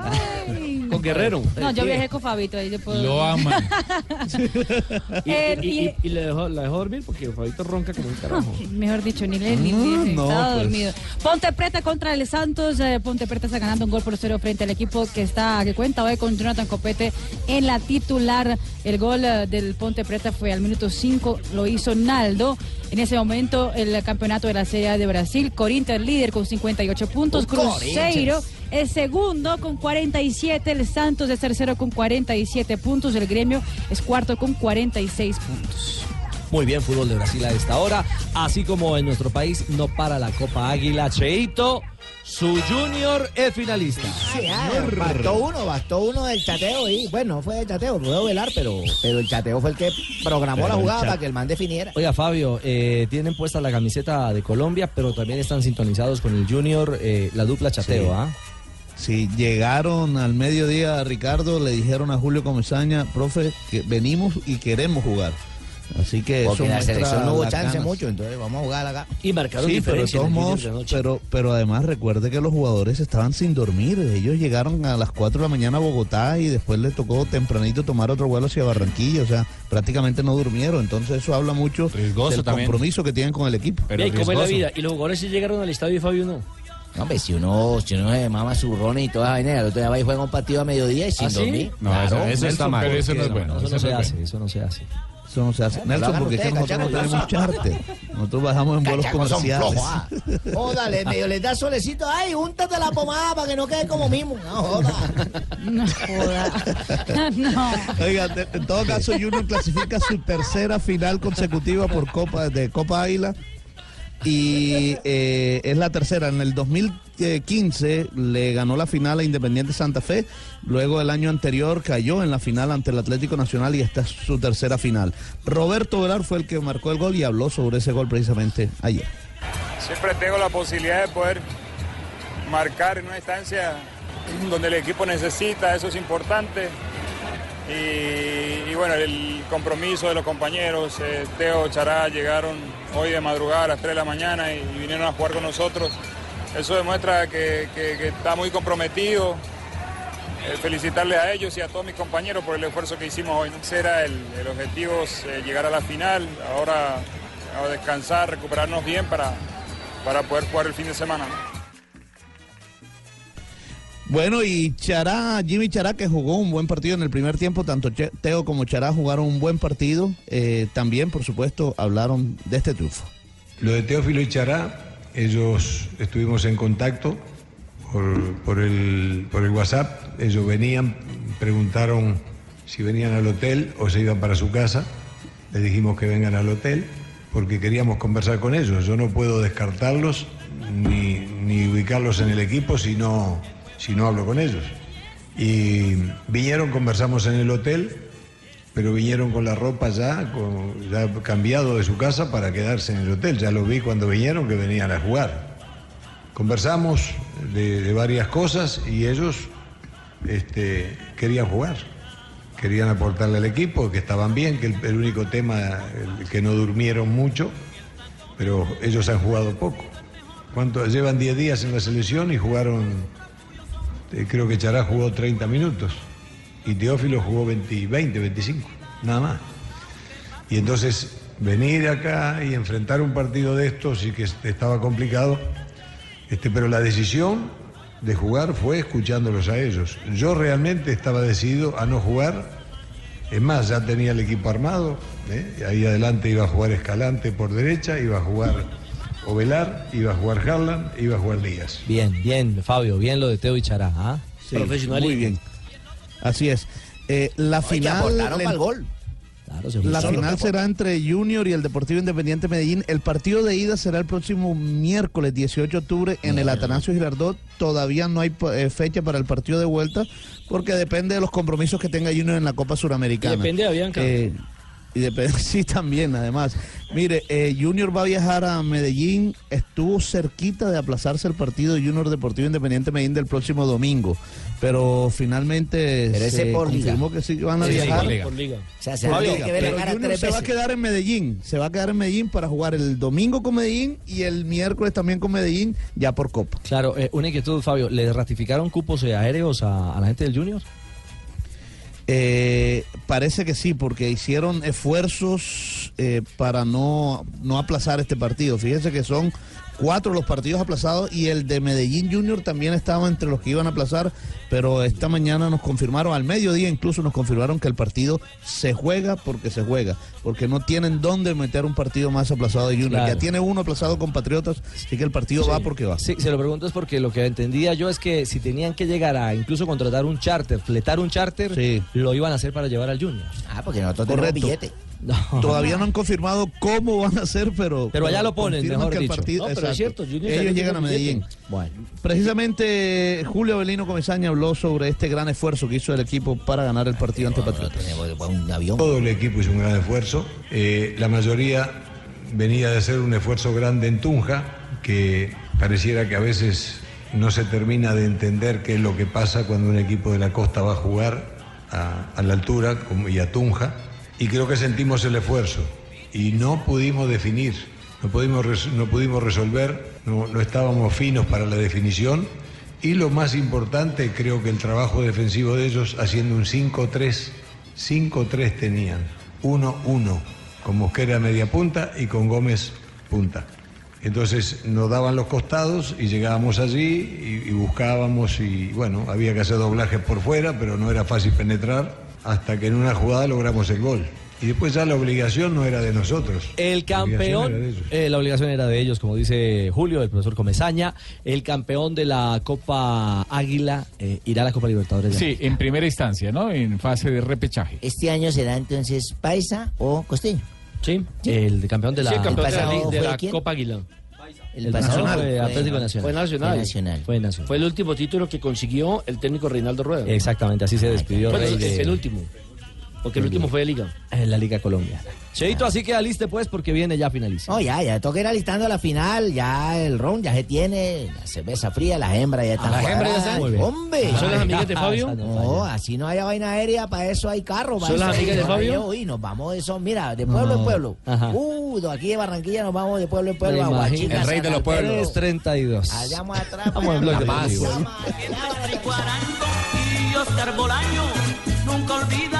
con Guerrero. No, yo viajé con Fabito. Ahí yo puedo... Lo aman. Y, Eh, y- y- y- y le dejó, la dejó dormir porque Fabito ronca como un carajo. Mejor dicho, ni le ni, Mm, ni- no, estaba pues. dormido. Ponte Preta contra el Santos. eh, Ponte Preta está ganando un gol por cero frente al equipo que está que cuenta hoy con Jonathan Copete en la titular. El gol eh, del Ponte Preta fue al minuto 5, lo hizo Naldo. En ese momento, el campeonato de la Serie A de Brasil. Corinthians líder con 58 puntos. Un Cruzeiro es segundo con 47. El Santos es tercero con 47 puntos. El Gremio es cuarto con 46 puntos. Muy bien, fútbol de Brasil a esta hora. Así como en nuestro país no para la Copa Águila. Cheito, su junior es finalista. Sí, bastó uno, bastó uno del chateo y bueno, no fue el chateo, puedo velar, pero, pero el chateo fue el que programó Pero la jugada para que el man definiera. Oiga, Fabio, eh, tienen puesta la camiseta de Colombia, pero también están sintonizados con el Junior, eh, la dupla chateo, Sí. ¿ah? Sí, llegaron al mediodía, Ricardo, le dijeron a Julio Comesaña, profe, que venimos y queremos jugar. Así que Porque eso en la selección no hubo chance ganas. mucho, entonces vamos a jugar acá. Y marcaron Sí, pero todos modos, pero, pero además recuerde que los jugadores estaban sin dormir. Ellos llegaron a las 4 de la mañana a Bogotá y después les tocó tempranito tomar otro vuelo hacia Barranquilla. O sea, prácticamente no durmieron. Entonces eso habla mucho del también. compromiso que tienen con el equipo. Ve, ¿y ¿Cómo es la vida? ¿Y los jugadores sí llegaron al estadio y Fabio no? No, hombre, si uno, si uno se mama su ron y toda esa vaina, el otro día va y juega un partido a mediodía y sin ¿Ah, sí? dormir. No, eso- eso está mal. Pero eso no es bueno. Eso no Eso se hace, eso no se hace. Eso no se hace. Bueno, lo Nelson, porque ustedes, nosotros no tenemos charter. Nosotros bajamos en vuelos comerciales. flojos, ah. Jódale, medio les da solecito. Ay, úntate la pomada para que no quede como mismo. No, joda. No joda. no. Oiga, en todo caso, Junior clasifica su tercera final consecutiva por Copa de Copa Águila y eh, es la tercera. En el 2015 le ganó la final a Independiente Santa Fe. Luego el año anterior cayó en la final ante el Atlético Nacional y esta es su tercera final. Roberto Velar fue el que marcó el gol y habló sobre ese gol precisamente ayer. Siempre tengo la posibilidad de poder marcar en una instancia donde el equipo necesita, eso es importante. Y, bueno, el compromiso de los compañeros, eh, Teo, Chará, llegaron hoy de madrugada a las 3 de la mañana y vinieron a jugar con nosotros. Eso demuestra que, que- que está muy comprometido. Eh, felicitarle a ellos y a todos mis compañeros por el esfuerzo que hicimos hoy. ¿no? Ese era el, el objetivo, es, eh, llegar a la final, ahora a descansar, recuperarnos bien para, para poder jugar el fin de semana. ¿no? Bueno, y Chará, Jimmy Chará, que jugó un buen partido en el primer tiempo, tanto Teo como Chará jugaron un buen partido. eh, también, por supuesto, hablaron de este triunfo. Lo de Teófilo y Chará, ellos estuvimos en contacto por, el, por el WhatsApp. Ellos venían, preguntaron si venían al hotel o se iban para su casa. Les dijimos que vengan al hotel porque queríamos conversar con ellos. Yo no puedo descartarlos ni, ni ubicarlos en el equipo si no, si no hablo con ellos. Y vinieron, conversamos en el hotel, pero vinieron con la ropa ya, ya cambiado de su casa para quedarse en el hotel. Ya lo vi cuando vinieron que venían a jugar. Conversamos de, varias cosas y ellos este, querían jugar. Querían aportarle al equipo, que estaban bien, que el, único tema, que no durmieron mucho, pero ellos han jugado poco. ¿Cuánto? Llevan 10 días en la selección y jugaron, eh, creo que Chará jugó 30 minutos y Teófilo jugó 20, 20, 25, nada más. Y entonces venir acá y enfrentar un partido de estos y que estaba complicado, este, pero la decisión de jugar fue escuchándolos a ellos. Yo realmente estaba decidido a no jugar, es más, ya tenía el equipo armado, ¿eh? ahí adelante iba a jugar Escalante por derecha, iba a jugar Ovelar, iba a jugar Harlan, iba a jugar Díaz. Bien, bien, Fabio, bien lo de Teo y Chará. ¿ah? Sí, muy bien. Así es. Eh, la final. aportaron le- pa'l gol. La final será entre Junior y el Deportivo Independiente Medellín. El partido de ida será el próximo miércoles 18 de octubre en el Atanasio Girardot. Todavía no hay eh, fecha para el partido de vuelta porque depende de los compromisos que tenga Junior en la Copa Suramericana. Y depende de Avianca. Eh, y depende, sí, también, además. Mire, eh, Junior va a viajar a Medellín. Estuvo cerquita de aplazarse el partido de Junior Deportivo Independiente Medellín del próximo domingo. Pero finalmente Pero ese se por liga. confirmó que sí van a Sí, viajar. por liga. Por liga. O sea, se Por liga. que la Pero tres se va a quedar en Medellín. Se va a quedar en Medellín para jugar el domingo con Medellín y el miércoles también con Medellín, ya por Copa. Claro, eh, una inquietud, Fabio. ¿Le ratificaron cupos aéreos a, a la gente del Junior? Eh, parece que sí, porque hicieron esfuerzos eh, para no, no aplazar este partido. Fíjense que son cuatro los partidos aplazados y el de Medellín Junior también estaba entre los que iban a aplazar, pero esta mañana nos confirmaron, al mediodía incluso nos confirmaron que el partido se juega porque se juega, porque no tienen dónde meter un partido más aplazado de Junior. Claro. Ya tiene uno aplazado con Patriotas, así que el partido va porque va. Sí, se lo pregunto es porque lo que entendía yo es que si tenían que llegar a incluso contratar un charter, fletar un charter, lo iban a hacer para llevar al Junior. Ah, porque nosotros Correcto. tenemos billete. Todavía no han confirmado cómo van a hacer, pero. Pero allá lo ponen, confirman mejor que el dicho. partido- No, pero es cierto, Junior Ellos llegan a. Medellín. Bueno. Precisamente Julio Avelino Comesaña habló sobre este gran esfuerzo que hizo el equipo para ganar el partido ante Patriotas. Todo el equipo hizo un gran esfuerzo. Eh, la mayoría venía de hacer un esfuerzo grande en Tunja, que pareciera que a veces no se termina de entender qué es lo que pasa cuando un equipo de la costa va a jugar a, a la altura como- y a Tunja. Y creo que sentimos el esfuerzo y no pudimos definir, no pudimos, no pudimos resolver, no, no estábamos finos para la definición. Y lo más importante, creo que el trabajo defensivo de ellos haciendo un 5-3, 5-3 tenían, 1-1, con Mosquera media punta y con Gómez punta. Entonces nos daban los costados y llegábamos allí y, y buscábamos y bueno, había que hacer doblajes por fuera, pero no era fácil penetrar hasta que en una jugada logramos el gol. Y después ya la obligación no era de nosotros. El La obligación era campeón, de ellos. eh, la obligación era de ellos, como dice Julio, el profesor Comesaña. El campeón de la Copa Águila eh, irá a la Copa Libertadores. Sí, en primera instancia, ¿no? En fase de repechaje. Este año será entonces Paisa o Costeño. Sí. El campeón de la, Sí, el campeón de la, de? Copa Águila. El pasado Nacional. fue Atlético Nacional. Fue Nacional. Fue Nacional. Fue Nacional. Fue el último título que consiguió el técnico Reinaldo Rueda. Exactamente, así se despidió Bueno, Rey el, de- el último. Porque el último fue de Liga. en la Liga Colombiana. Cheito, así que aliste pues porque viene ya finaliza. No, ya, ya toca ir alistando la final, ya el ron ya se tiene, la cerveza fría, las hembras ya están ¿Las hembras ya están? ¡Hombre! ¿Son las amigas de Fabio? No, así no haya vaina aérea, para eso hay carro. para ¿Son las amigas de Fabio? Uy, nos vamos de eso, mira, de pueblo en pueblo. Ajá. Uh, de aquí de Barranquilla nos vamos de pueblo en pueblo a. Huachica, El rey de los pueblos. Alberto. 332. Allá vamos atrás. Vamos en Blog y Oscar Bolaño. Nunca olvidaremos,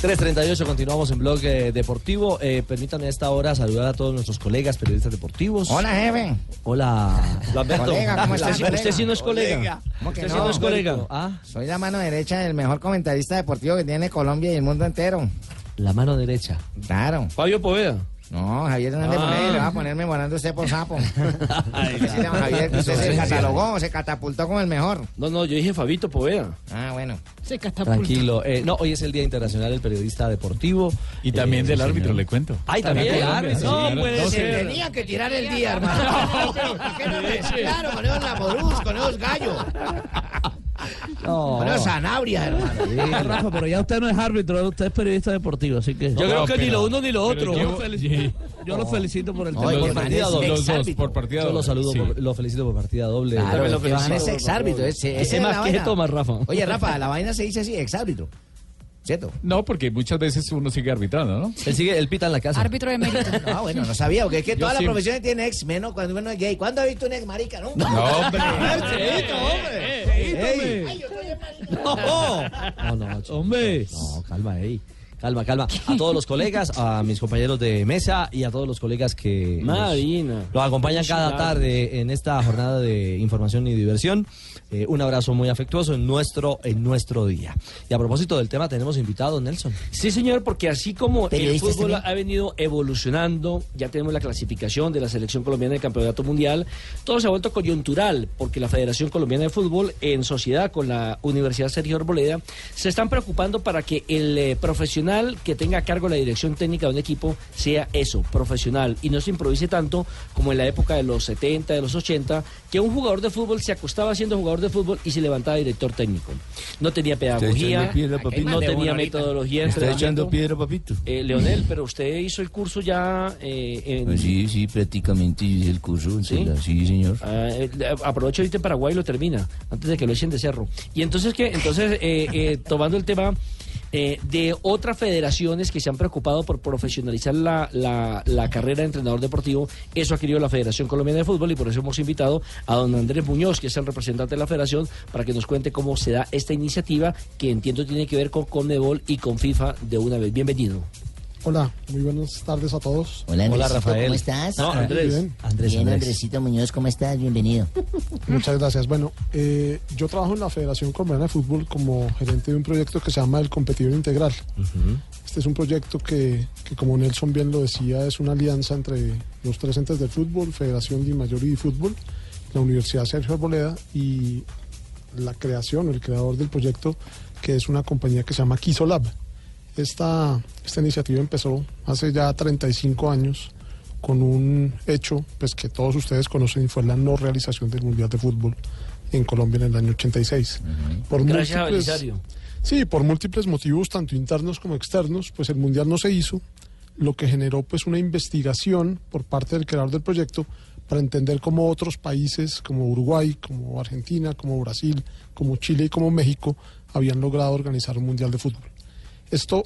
338, continuamos en Blog eh, Deportivo. Eh, permítanme a esta hora saludar a todos nuestros colegas periodistas deportivos. Hola, jefe. Hola. Colega, ¿cómo Usted, estás, sí- colega? usted sí no es colega. ¿Cómo que Usted sí no? no es colega. Ah, Soy la mano derecha del mejor comentarista deportivo que tiene Colombia y el mundo entero. la mano derecha. Claro. Fabio Poveda. No, Javier Hernández Ah. Bonet, le va a poner memorando usted por sapo. Sí, don Javier, que usted se catalogó, se catapultó como el mejor. No, no, yo dije Fabito Poveda. Ah, bueno. Se catapulta. Tranquilo. Eh, no, hoy es el Día Internacional del Periodista Deportivo. Y también Eh, del sí, árbitro, señor. le cuento. Ay, también. Colombia, árbitro. No puede No, ser. Tenía que tirar el día, hermano. ¿Qué no me- Claro, con esos lamorús, con esos gallos, No. con esos sanabrias, hermano. Sí, Rafa, pero ya usted no es árbitro, usted es periodista deportivo, así que. Yo creo que ni pero- lo uno ni lo pero otro. llevo- lle- Yo lo felicito por el No, tema. por partida doble. Los dos, por partida Yo lo doble, saludo, sí. por- lo felicito por partida doble. Claro, También lo que Van felicito es por- exárbitro. Ese, Ese esa es más que toma, Rafa. Oye, Rafa, la vaina se dice así, exárbitro. ¿Cierto? No, porque muchas veces uno sigue arbitrando, ¿no? Él sigue, él pita en la casa. Árbitro de mérito. Ah, bueno, no sabía, porque es que todas las sí. profesiones tienen ex, menos cuando uno es gay. ¿Cuándo ha visto un ex marica? Nunca. No, hombre. Ey. No, no, no, hombre. No, calma, ey. Calma, calma. A todos los colegas, a mis compañeros de mesa y a todos los colegas que Marina. Los acompañan cada tarde en esta jornada de información y diversión. Eh, un abrazo muy afectuoso en nuestro, en nuestro día. Y a propósito del tema, tenemos invitado, Nelson. Sí, señor, porque así como el fútbol también. ha venido evolucionando, ya tenemos la clasificación de la selección colombiana del campeonato mundial, todo se ha vuelto coyuntural, porque la Federación Colombiana de Fútbol, en sociedad con la Universidad Sergio Arboleda, se están preocupando para que el eh, profesional que tenga a cargo la dirección técnica de un equipo sea eso, profesional, y no se improvise tanto como en la época de los 70, de los 80, que un jugador de fútbol se acostaba siendo jugador de fútbol y se levantaba director técnico. No tenía pedagogía, echando piedra, papito. no tenía metodología. Está echando piedra, papito. Eh, Leonel, pero usted hizo el curso ya eh, en... Pues sí, sí, prácticamente hice el curso. ¿Sí? ¿Sí? sí, señor. Ah, eh, aprovecho ahorita en Paraguay y lo termina, antes de que lo echen de cerro. Y entonces, ¿qué? Entonces, eh, eh, tomando el tema eh, de otras federaciones que se han preocupado por profesionalizar la, la- la carrera de entrenador deportivo, eso ha querido la Federación Colombiana de Fútbol y por eso hemos invitado a don Andrés Muñoz, que es el representante de la federación, para que nos cuente cómo se da esta iniciativa que entiendo tiene que ver con Conmebol y con FIFA de una vez. Bienvenido. Hola, muy buenas tardes a todos. Hola, Andresito, ¿cómo estás? No, Andrés. Bien, Andrés, Bien, Andrés. Andresito Muñoz, ¿cómo estás? Bienvenido. Muchas gracias. Bueno, eh, yo trabajo en la Federación Colombiana de Fútbol como gerente de un proyecto que se llama el Competidor Integral. Este es un proyecto que, que, como Nelson bien lo decía, es una alianza entre los tres entes del fútbol, Federación Di Mayor y Di Fútbol, la Universidad Sergio Arboleda y la creación o el creador del proyecto, que es una compañía que se llama Kisolab. Esta, esta iniciativa empezó hace ya 35 años con un hecho pues, que todos ustedes conocen y fue la no realización del Mundial de Fútbol en Colombia en el año 86. Por Gracias a múltiples- Belisario. Sí, por múltiples motivos, tanto internos como externos, pues el Mundial no se hizo, lo que generó pues una investigación por parte del creador del proyecto para entender cómo otros países como Uruguay, como Argentina, como Brasil, como Chile y como México habían logrado organizar un Mundial de Fútbol. Esto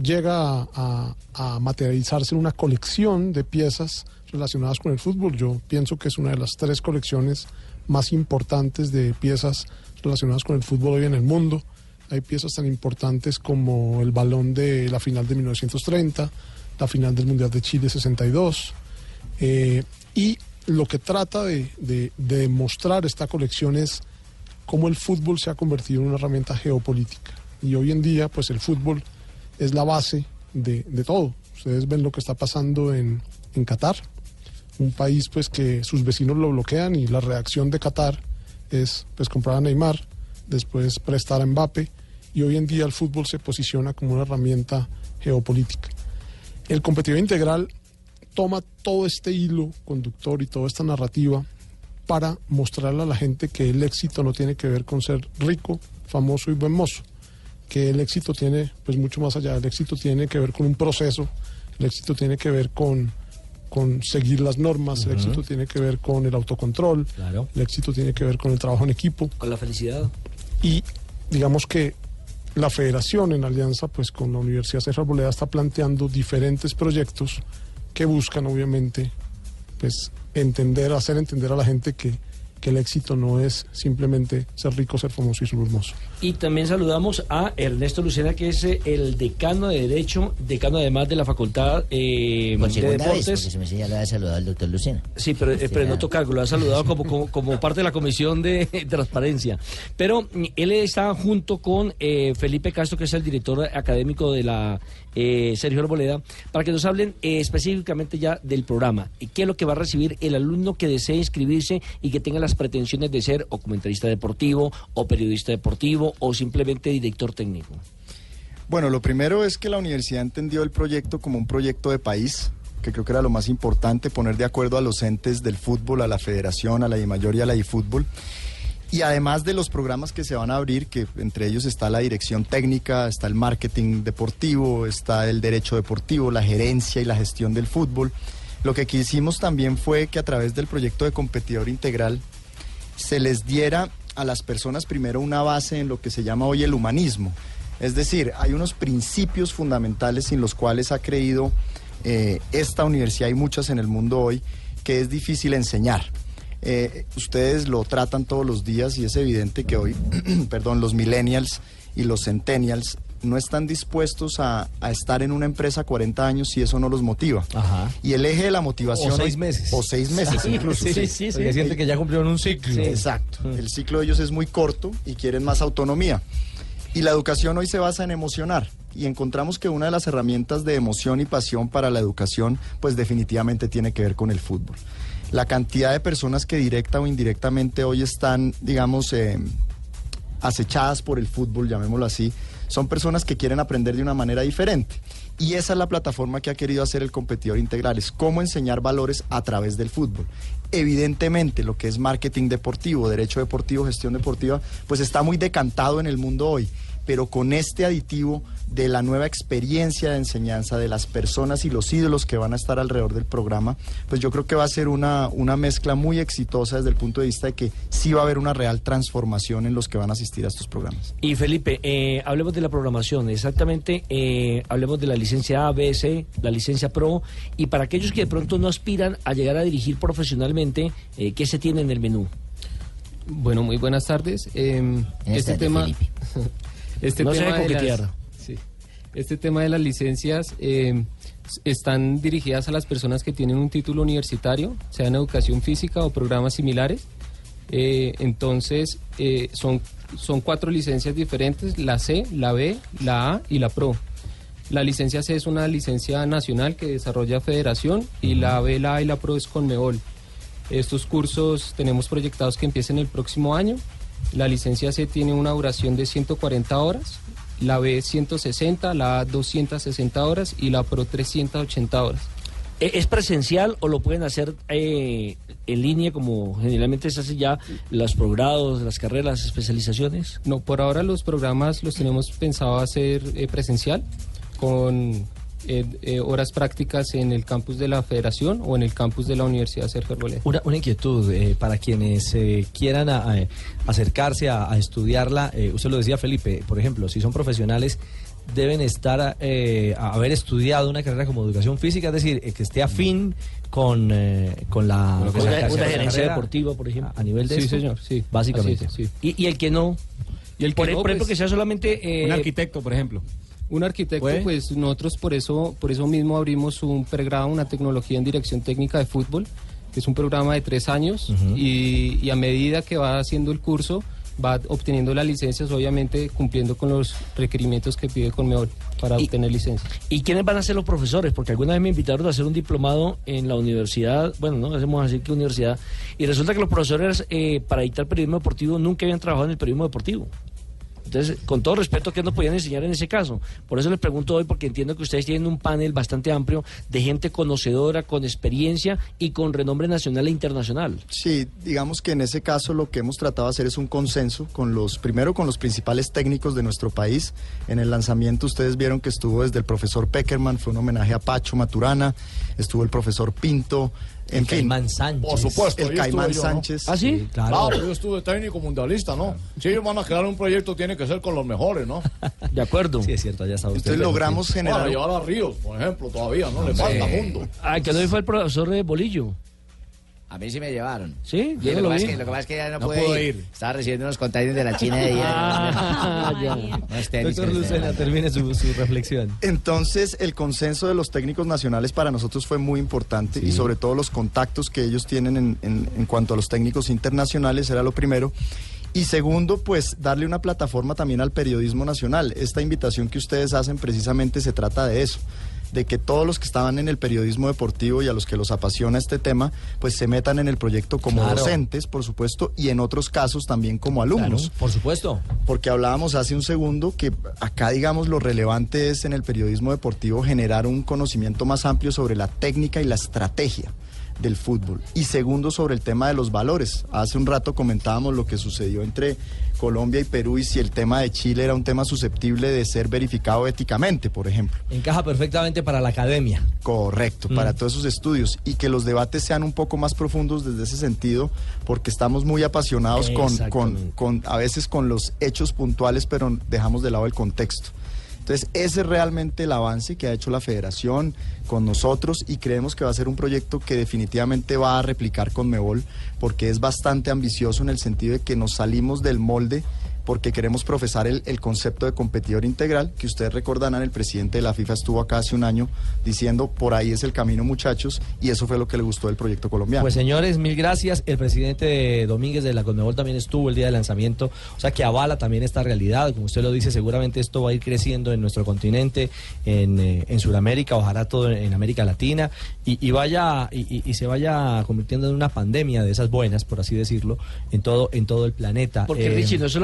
llega a, materializarse en una colección de piezas relacionadas con el fútbol. Yo pienso que es una de las tres colecciones más importantes de piezas relacionadas con el fútbol hoy en el mundo. Hay piezas tan importantes como el balón de la final de 1930, la final del Mundial de Chile 62. eh, y lo que trata de, de- de demostrar esta colección es cómo el fútbol se ha convertido en una herramienta geopolítica. Y hoy en día, pues el fútbol es la base de, de todo. Ustedes ven lo que está pasando en, en Qatar, un país pues que sus vecinos lo bloquean y la reacción de Qatar es pues comprar a Neymar, después prestar a Mbappe y hoy en día el fútbol se posiciona como una herramienta geopolítica. El competidor integral toma todo este hilo conductor y toda esta narrativa para mostrarle a la gente que el éxito no tiene que ver con ser rico, famoso y buen mozo, que el éxito tiene pues mucho más allá, el éxito tiene que ver con un proceso, el éxito tiene que ver con, con seguir las normas, el éxito tiene que ver con el autocontrol, el éxito tiene que ver con el trabajo en equipo Con la felicidad. y digamos que la federación en alianza pues con la Universidad Central Arboleda está planteando diferentes proyectos que buscan obviamente pues entender, hacer entender a la gente que, que el éxito no es simplemente ser rico, ser famoso y ser hermoso. Y también saludamos a Ernesto Lucena, que es eh, el decano de Derecho, decano además de la Facultad eh, Por de vez, Deportes. porque se me lo había saludado el doctor Lucena. Sí, pero, eh, pero cargo, lo ha saludado como, como, como parte de la Comisión de Transparencia. Pero mm, él está junto con eh, Felipe Castro, que es el director académico de la eh, Sergio Arboleda, para que nos hablen específicamente ya del programa. y ¿Qué es lo que va a recibir el alumno que desee inscribirse y que tenga las pretensiones de ser o comentarista deportivo, o periodista deportivo, o simplemente director técnico? Bueno, lo primero es que la universidad entendió el proyecto como un proyecto de país, que creo que era lo más importante, poner de acuerdo a los entes del fútbol, a la federación, a la DIMAYOR y a la DIFútbol. Y además de los programas que se van a abrir, que entre ellos está la dirección técnica, está el marketing deportivo, está el derecho deportivo, la gerencia y la gestión del fútbol, lo que quisimos también fue que a través del proyecto de competidor integral se les diera a las personas primero una base en lo que se llama hoy el humanismo. Es decir, hay unos principios fundamentales sin los cuales ha creído eh, esta universidad y muchas en el mundo hoy que es difícil enseñar. Eh, ustedes lo tratan todos los días y es evidente que hoy, perdón, los millennials y los centennials no están dispuestos a, a estar en una empresa 40 años si eso no los motiva. Y el eje de la motivación... O seis meses. O seis meses Sí, incluso. sí, sí, sí. Porque siente que ya cumplieron un ciclo. Sí, exacto. El ciclo de ellos es muy corto y quieren más autonomía. Y la educación hoy se basa en emocionar. Y encontramos que una de las herramientas de emoción y pasión para la educación, pues definitivamente tiene que ver con el fútbol. La cantidad de personas que directa o indirectamente hoy están, digamos, eh, acechadas por el fútbol, llamémoslo así, son personas que quieren aprender de una manera diferente. Y esa es la plataforma que ha querido hacer el competidor integral, es cómo enseñar valores a través del fútbol. Evidentemente, lo que es marketing deportivo, derecho deportivo, gestión deportiva, pues está muy decantado en el mundo hoy, pero con este aditivo de la nueva experiencia de enseñanza de las personas y los ídolos que van a estar alrededor del programa, pues yo creo que va a ser una, una mezcla muy exitosa desde el punto de vista de que sí va a haber una real transformación en los que van a asistir a estos programas. Y Felipe, eh, hablemos de la programación, exactamente, eh, hablemos de la licencia A, B, C, la licencia Pro, y para aquellos que de pronto no aspiran a llegar a dirigir profesionalmente, eh, ¿qué se tiene en el menú? Bueno, muy buenas tardes. Eh, este tema, Felipe. este No tema de las. Este tema de las licencias eh, están dirigidas a las personas que tienen un título universitario, sea en educación física o programas similares. Eh, entonces, eh, son, son cuatro licencias diferentes, la C, la B, la A y la Pro. La licencia C es una licencia nacional que desarrolla Federación y la B, la A y la Pro es Conmebol. Estos cursos tenemos proyectados que empiecen el próximo año. La licencia C tiene una duración de 140 horas, la B 160, la A 260 horas y la Pro 380 horas. ¿E- ¿Es presencial o lo pueden hacer eh, en línea como generalmente se hace ya los programados, las carreras, las especializaciones? No, por ahora los programas los tenemos pensado hacer eh, presencial con eh, eh, horas prácticas en el campus de la Federación o en el campus de la Universidad Sergio Arboleda. Una, una inquietud eh, para quienes eh, quieran a- a- acercarse a, a estudiarla. eh, usted lo decía, Felipe, por ejemplo, si son profesionales, deben estar, eh, a haber estudiado una carrera como educación física, es decir, eh, que esté afín con, eh, con la, Una, con la una gerencia carrera deportiva, por ejemplo. A nivel de Sí, esto, señor, sí. Básicamente. Así es, sí. ¿Y, y el que no? Y el que por, no, por ejemplo, pues, que sea solamente... eh, un arquitecto, por ejemplo. Un arquitecto, ¿Puede? pues nosotros por eso, por eso mismo abrimos un pregrado, una tecnología en dirección técnica de fútbol, que es un programa de tres años y, y a medida que va haciendo el curso va obteniendo las licencias, obviamente cumpliendo con los requerimientos que pide Conmebol para obtener licencia. ¿Y quiénes van a ser los profesores? Porque alguna vez me invitaron a hacer un diplomado en la universidad, bueno, no hacemos así que universidad, y resulta que los profesores eh, para dictar periodismo deportivo nunca habían trabajado en el periodismo deportivo. Entonces, con todo respeto, ¿qué nos podían enseñar en ese caso? Por eso les pregunto hoy, porque entiendo que ustedes tienen un panel bastante amplio de gente conocedora, con experiencia y con renombre nacional e internacional. Sí, digamos que en ese caso lo que hemos tratado de hacer es un consenso con los, primero con los principales técnicos de nuestro país. En el lanzamiento ustedes vieron que estuvo desde el profesor Peckerman, fue un homenaje a Pacho Maturana, estuvo el profesor Pinto, en El fin. Caimán Sánchez. Por supuesto, el Caimán yo, ¿no? Sánchez. ¿Ah, sí? Claro, yo estuve técnico mundialista, ¿no? Si ellos van a crear un proyecto, tiene que ser con los mejores, ¿no? De acuerdo. Sí, es cierto, allá está usted. Entonces logramos generar... Para llevar a Ríos, por ejemplo, todavía, ¿no? Le falta mundo. Ah, que no fue el profesor de Bolillo. A mí sí me llevaron. ¿Sí? Sí, Yo no lo, lo que pasa vi. es que, lo que pasa es que ya no, No pude pudo ir. ir. Estaba recibiendo unos containers de la China de. Ah, ya. Unos tenis Doctor Lucena, termine su, su reflexión. Entonces, el consenso de los técnicos nacionales para nosotros fue muy importante y sobre todo los contactos que ellos tienen en, en- en cuanto a los técnicos internacionales era lo primero. Y segundo, pues darle una plataforma también al periodismo nacional. Esta invitación que ustedes hacen precisamente se trata de eso de que todos los que estaban en el periodismo deportivo y a los que los apasiona este tema, pues se metan en el proyecto como Claro. docentes, por supuesto, y en otros casos también como alumnos. Claro, por supuesto. Porque hablábamos hace un segundo que acá, digamos, lo relevante es en el periodismo deportivo generar un conocimiento más amplio sobre la técnica y la estrategia. del fútbol. Y segundo, sobre el tema de los valores. Hace un rato comentábamos lo que sucedió entre Colombia y Perú y si el tema de Chile era un tema susceptible de ser verificado éticamente, por ejemplo. Encaja perfectamente para la academia. Correcto, Mm. para todos esos estudios y que los debates sean un poco más profundos desde ese sentido, porque estamos muy apasionados con, con, con a veces con los hechos puntuales, pero dejamos de lado el contexto. Entonces, ese es realmente el avance que ha hecho la federación con nosotros y creemos que va a ser un proyecto que definitivamente va a replicar con Mebol porque es bastante ambicioso en el sentido de que nos salimos del molde porque queremos profesar el, el concepto de competidor integral, que ustedes recordarán, el presidente de la FIFA estuvo acá hace un año diciendo, por ahí es el camino muchachos, y eso fue lo que le gustó del proyecto colombiano. Pues señores, mil gracias. El presidente Domínguez de la Conmebol también estuvo el día del lanzamiento, o sea que avala también esta realidad. Como usted lo dice, seguramente esto va a ir creciendo en nuestro continente, en, eh, en Sudamérica, ojalá todo en, en América Latina, y, y vaya y, y- y se vaya convirtiendo en una pandemia de esas buenas, por así decirlo, en todo en todo el planeta. Porque Eh, Richie, no es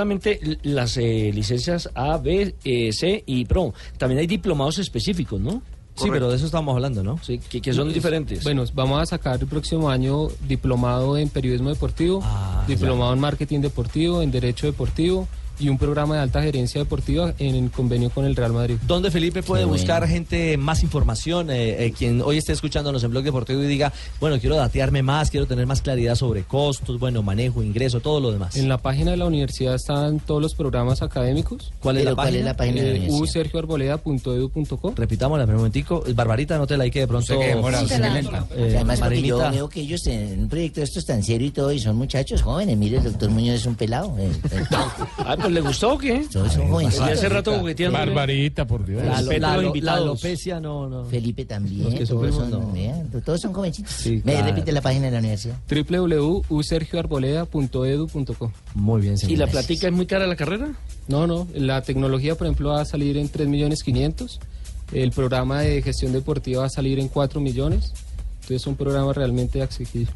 solamente las eh, licencias A, B, eh, C y Pro, también hay diplomados específicos, ¿no? Sí, pero de eso estamos hablando, ¿no? Sí, que, que son diferentes. Bueno, vamos a sacar el próximo año diplomado en periodismo deportivo, Ah, diplomado en marketing deportivo, en derecho deportivo y un programa de alta gerencia deportiva en el convenio con el Real Madrid. ¿Dónde Felipe puede bueno. buscar gente más información? Eh, eh, quien hoy esté escuchándonos en Blog Deportivo y diga, bueno, quiero datearme más, quiero tener más claridad sobre costos, bueno, manejo, ingreso, todo lo demás. En la página de la universidad están todos los programas académicos. ¿Cuál es la página? Eh, usergioarboleda.edu.co. Repitámosla un momentico. Barbarita, no te la hay que de pronto. La-. Eh, Además, yo veo que ellos en un proyecto de estos tan serio y todo, y son muchachos jóvenes. Mire, el doctor Muñoz es un pelado. pues le gustó o qué? Son, son jovencitos. Y hace rato jugueteando. Barbarita, por Dios. La, la- la invitados. alopecia no, no. Felipe también. Los que todos, son, no. vean, todos son jovencitos. Sí, Me claro. repite la página de la universidad. www.usergioarboleda.edu.co. Muy bien, ¿Y la platica es muy cara la carrera? No, no. La tecnología, por ejemplo, va a salir en 3 millones 500. El programa de gestión deportiva va a salir en 4 millones. Entonces es un programa realmente accesible.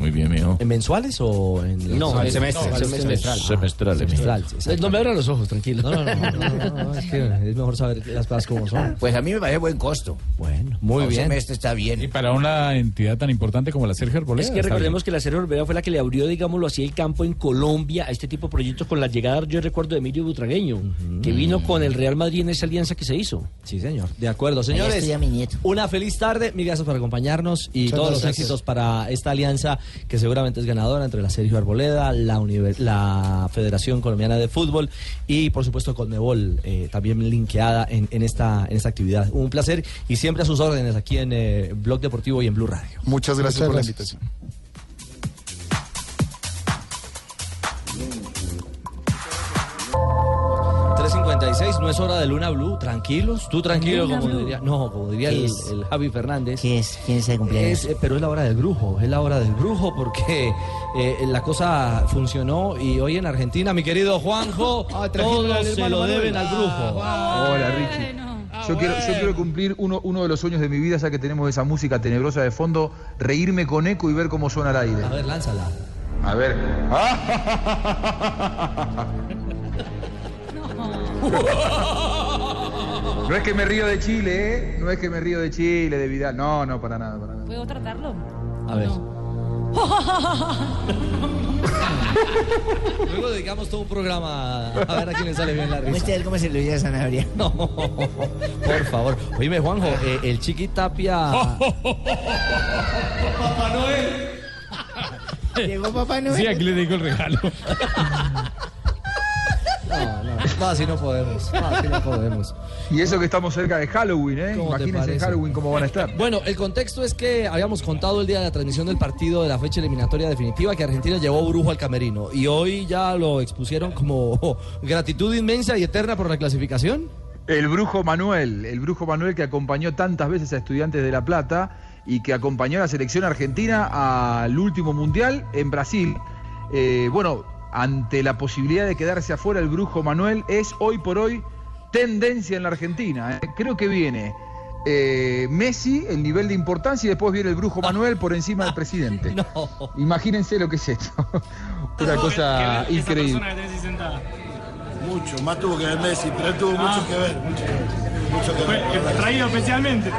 muy bien, mijo. ¿En mensuales o en No, en semestre, no, semestral. Semestral. Semestral, sí, No me abran los ojos, tranquilo. No, no, no, no, no, no, es que es mejor saber las cosas como son. Pues a mí me parece buen costo. Bueno, muy Un bien. semestre está bien. Y para una entidad tan importante como la Sergio Arboleda. Es que recordemos que la Serie Orbea fue la que le abrió, digámoslo así, el campo en Colombia a este tipo de proyectos con la llegada, yo recuerdo, de Emilio Butragueño, que vino con el Real Madrid en esa alianza que se hizo. Sí, señor. De acuerdo, Ahí señores. estoy a mi nieto. Una feliz tarde, mil gracias por acompañarnos y Muchas todos los éxitos para esta alianza que seguramente es ganadora entre la Sergio Arboleda, la, la Federación Colombiana de Fútbol y por supuesto Conmebol, eh, también linkeada en, en esta, en esta actividad. Un placer y siempre a sus órdenes aquí en eh, Blog Deportivo y en Blue Radio. Muchas gracias Muchas por la invitación. No es hora de Luna Blue, tranquilos, tú tranquilo, Luna como Blue. diría, no, como diría ¿Qué el, el Javi Fernández. ¿Qué es? ¿Quién es el cumpleaños? Es, eh, pero es la hora del brujo, es la hora del brujo porque eh, la cosa funcionó y hoy en Argentina, mi querido Juanjo, Ah, todos se lo deben al brujo. Hola, Richie. Yo quiero, yo quiero cumplir uno, uno de los sueños de mi vida, ya que tenemos esa música tenebrosa de fondo, reírme con eco y ver cómo suena al aire. A ver, lánzala. A ver. No es que me río de Chile, ¿eh? No es que me río de Chile, de Vidal. No, no, para nada, para nada. ¿Puedo tratarlo? A ver. Luego dedicamos todo un programa a ver a quién le sale bien la risa. Él cómo se le oye a Sanabria. No, por favor. Oíme, Juanjo, eh, el Chiqui Tapia. Papá Noel. Llegó Papá Noel. Sí, aquí le digo el regalo. No, no, así no podemos. Así no podemos. Y eso que estamos cerca de Halloween, ¿eh? ¿Cómo te Imagínense? Halloween cómo van a estar. Bueno, el contexto es que habíamos contado el día de la transmisión del partido de la fecha eliminatoria definitiva que Argentina llevó brujo al camerino y hoy ya lo expusieron como gratitud inmensa y eterna por la clasificación. El brujo Manuel, el brujo Manuel que acompañó tantas veces a estudiantes de La Plata y que acompañó a la selección argentina al último mundial en Brasil. Eh, bueno, ante la posibilidad de quedarse afuera, el brujo Manuel es hoy por hoy tendencia en la Argentina. ¿eh? Creo que viene eh, Messi, el nivel de importancia, y después viene el brujo Manuel por encima del presidente. Imagínense lo que es esto. Una cosa increíble. Mucho, más tuvo que ver Messi, pero él tuvo mucho que ver, mucho que ver. Mucho que ver. Traído especialmente.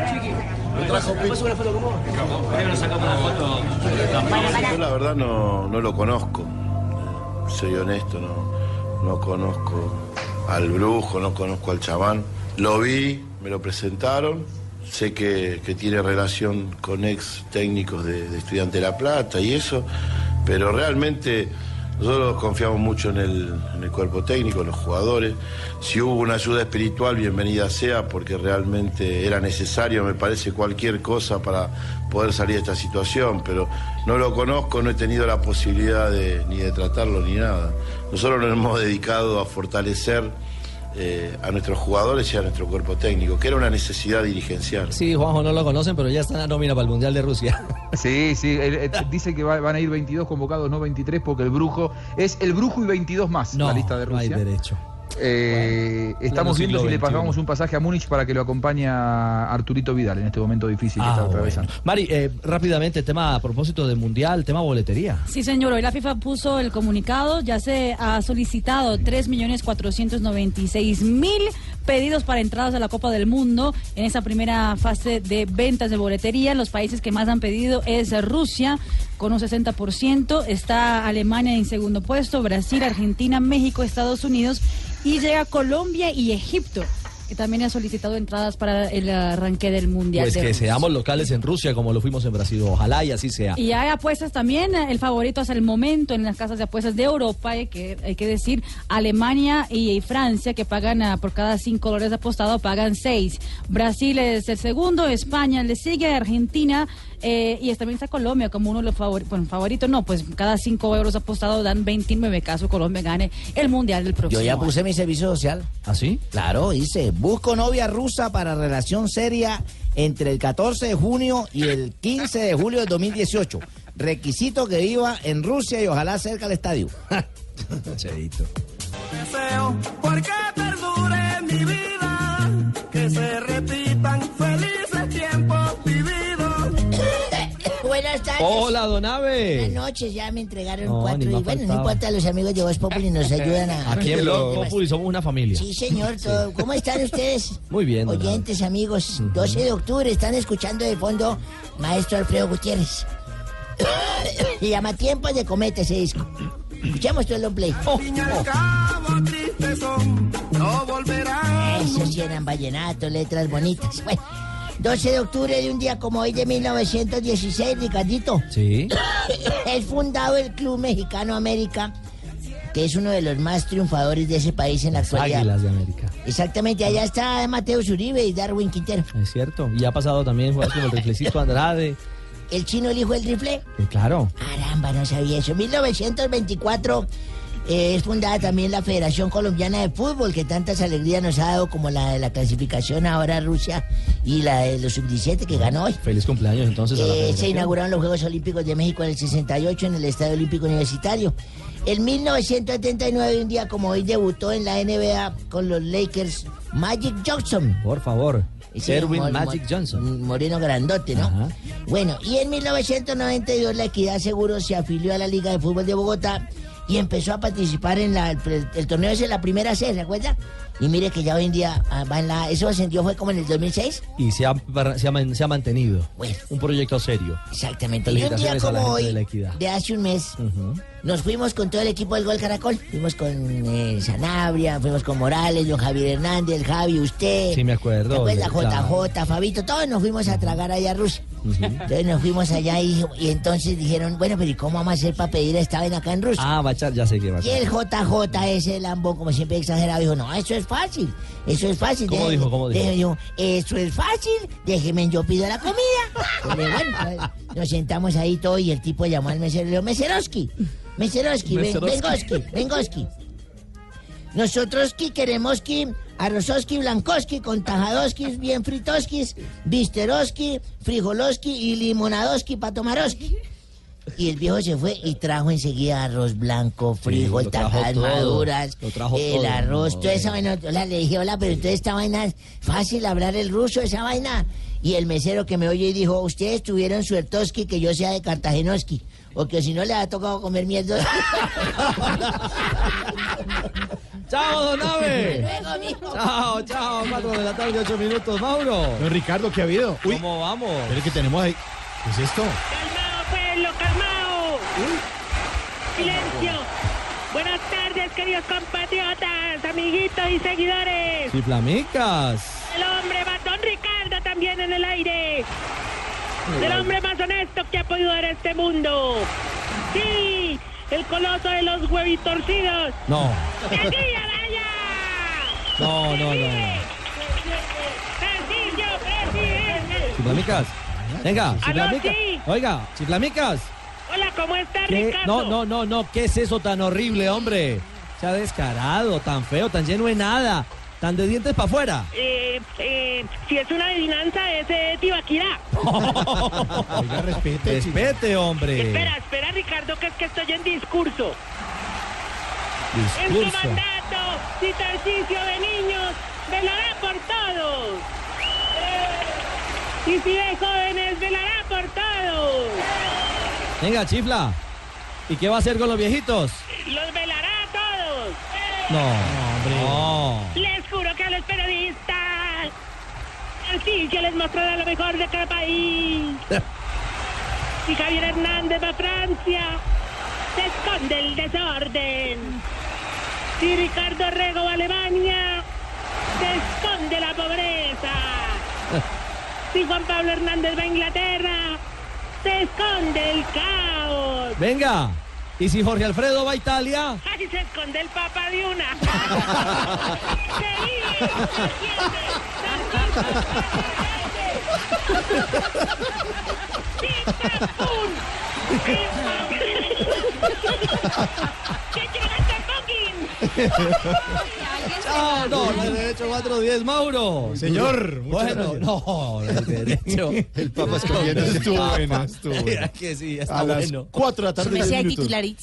¿Puedes una foto con vos? Primero sacamos una foto. Yo la verdad no, no lo conozco, soy honesto, no, no conozco al brujo, no conozco al chamán. Lo vi, me lo presentaron, sé que, que tiene relación con ex técnicos de, de Estudiante de La Plata y eso, pero realmente nosotros confiamos mucho en el, en el cuerpo técnico, en los jugadores. Si hubo una ayuda espiritual, bienvenida sea, porque realmente era necesario, me parece, cualquier cosa para poder salir de esta situación, pero no lo conozco, no he tenido la posibilidad de, ni de tratarlo ni nada. Nosotros nos hemos dedicado a fortalecer eh, a nuestros jugadores y a nuestro cuerpo técnico, que era una necesidad dirigencial. Sí, Juanjo no lo conocen, pero ya está en la nómina para el Mundial de Rusia. Sí, sí, él, eh, dice que va- van a ir 22 convocados, no 23, porque el brujo es el brujo y 22 más No, la lista de no hay Rusia. derecho. Eh, estamos viendo si le pagamos un pasaje a Múnich para que lo acompañe a Arturito Vidal en este momento difícil que Ah, está bueno. atravesando. Mari, eh, rápidamente, tema a propósito del Mundial, tema boletería. Sí, señor. Hoy la FIFA puso el comunicado. Ya se ha solicitado 3.496.000 pedidos para entradas a la Copa del Mundo en esa primera fase de ventas de boletería. Los países que más han pedido es Rusia con un 60%. Está Alemania en segundo puesto, Brasil, Argentina, México, Estados Unidos y llega Colombia y Egipto. Que también ha solicitado entradas para el arranque del Mundial. Pues de que Rusia. seamos locales en Rusia como lo fuimos en Brasil. Ojalá y así sea. Y hay apuestas también, el favorito hasta el momento en las casas de apuestas de Europa, hay que, hay que decir, Alemania y Francia, que pagan ah, por cada cinco dólares apostado, pagan seis. Brasil es el segundo, España le sigue, Argentina, eh, y también está Colombia como uno de los favoritos. Bueno, favorito no, pues cada cinco euros apostado dan 29 casos, Colombia gane el Mundial del próximo Yo ya año. puse mi servicio social. ¿Ah, sí? Claro, hice. Busco novia rusa para relación seria entre el 14 de junio y el 15 de julio de 2018. Requisito que viva en Rusia y ojalá cerca del estadio. Cheito. deseo porque perdure mi vida, que se repitan tardes. Hola, don Abe. Buenas noches, ya me entregaron No, cuatro. Y bueno, no importa, los amigos de Voz Populi nos ayudan a. Aquí en Blog Populi somos una familia. Sí, señor. todo- ¿Cómo están ustedes? Muy bien. don. Oyentes, amigos, 12 de octubre están escuchando de fondo Maestro Alfredo Gutiérrez. Se llama Tiempos de Cometa ese disco. Escuchemos todo el play. Volverán. Eso sí eran vallenatos, letras bonitas. Bueno, 12 de octubre de un día como hoy de 1916, Ricardito. Sí. Es fundado el Club Mexicano América, que es uno de los más triunfadores de ese país en la actualidad. Águilas de América. Exactamente, allá está Mateo Uribe y Darwin Quintero. Es cierto. Y ha pasado también jugadores como el riflecito Andrade. El chino, el hijo del rifle. Eh, claro. Caramba, no sabía eso. 1924 eh, es fundada también la Federación Colombiana de Fútbol, que tantas alegrías nos ha dado como la de la clasificación ahora a Rusia y la de los sub-17 que ganó hoy. Feliz cumpleaños entonces a la Eh, se inauguraron los Juegos Olímpicos de México en el 68 en el Estadio Olímpico Universitario. En 1979, un día como hoy, debutó en la NBA con los Lakers Magic Johnson. Por favor. Erwin Magic Johnson. Moreno grandote, ¿no? Ajá. Bueno, y en 1992 la Equidad Seguro se afilió a la Liga de Fútbol de Bogotá y empezó a participar en la, el, el torneo ese, la primera C, ¿se acuerda? Y mire que ya hoy en día ah, va en la... Eso ascendió fue como en el 2006. Y se ha, se ha man- se ha mantenido. Un proyecto serio. Exactamente. Y un día como de hoy, de hace un mes, nos fuimos con todo el equipo del Gol Caracol. Fuimos con eh, Sanabria, fuimos con Morales, don Javier Hernández, el Javi, usted. Sí, me acuerdo. ¿Te acuerdas? Claro. JJ, Fabito, todos nos fuimos a tragar allá a Rusia. Entonces nos fuimos allá y, y entonces dijeron, bueno, pero ¿y cómo vamos a hacer para pedir esta vaina acá en Rusia? Ah, echar, ya sé que va a Y el JJ, ese lambón, como siempre exagerado, dijo, no, eso es fácil, eso es fácil. ¿Cómo dijo? ¿Cómo dijo? dijo, eso es fácil, déjeme, yo pido la comida. Pues, bueno, pues, nos sentamos ahí todo y el tipo llamó al mesero y le dijo, Meseroski, Meseroski, ven- Meseroski. Vengoski, Vengoski. Nosotros que queremos que arrozoski, blancoski, con tajadoskis, bien fritoskis, visteroski, frijoloski y limonadoski para tomaroski. Y el viejo se fue y trajo enseguida arroz blanco, frijol, trajo tajadas todo, maduras, lo trajo el todo. arroz, toda esa vaina. Hola, le dije, hola, pero entonces esta vaina es fácil hablar el ruso, esa vaina. Y el mesero que me oye y dijo, ustedes tuvieron suertoski que yo sea de Cartagenoski, o que si no le ha tocado comer mierda. ¡Chao, don mijo. Chao, chao, 4 de la tarde, 8 minutos, Mauro. Don Ricardo, ¿qué ha habido? Uy, ¿Cómo vamos? pero que tenemos ahí. ¿Qué es esto? Silencio. Buenas tardes, queridos compatriotas, amiguitos y seguidores. Chiflamicas. El hombre matón Ricardo también en el aire. El hombre más honesto que ha podido dar este mundo. Sí, el coloso de los huevitorcidos. No, ¡Sencilla, vaya! no, no, no. ¡Sencillo, presidente! Chiflamicas. Venga, chiflamicas. sí. Oiga, chiflamicas. Hola, ¿cómo está, ¿Qué? Ricardo? No, no, no, no. ¿Qué es eso tan horrible, hombre? Se ha descarado, tan feo, tan lleno de nada. Tan de dientes para afuera. Eh, eh, si es una adivinanza, es eh, Tibaquirá. Oiga, respete. Respete, hombre. Espera, espera, Ricardo, que es que estoy en discurso. En su Discurso. mandato, si Tarcisio de niños velará por todos. Y si de jóvenes velará por todos. Venga, chifla. ¿Y qué va a hacer con los viejitos? Los velará a todos. No, hombre. No. Les juro que a los periodistas. Tarcisio les mostrará lo mejor de cada país. Y Javier Hernández va a Francia. Se esconde el desorden. Y Ricardo Rego va a Alemania. Se esconde la pobreza. Si Juan Pablo Hernández va a Inglaterra. Se esconde el caos. Venga. ¿Y si Jorge Alfredo va a Italia? Ahí se esconde el papa de una. ¡Que Chao, no, no hay derecho 410, Mauro. Señor, Bueno, no, hay derecho. El Papa escondiendo. Estuvo buena, estuvo buena. Mira que sí, está A las bueno. 4 de la tarde.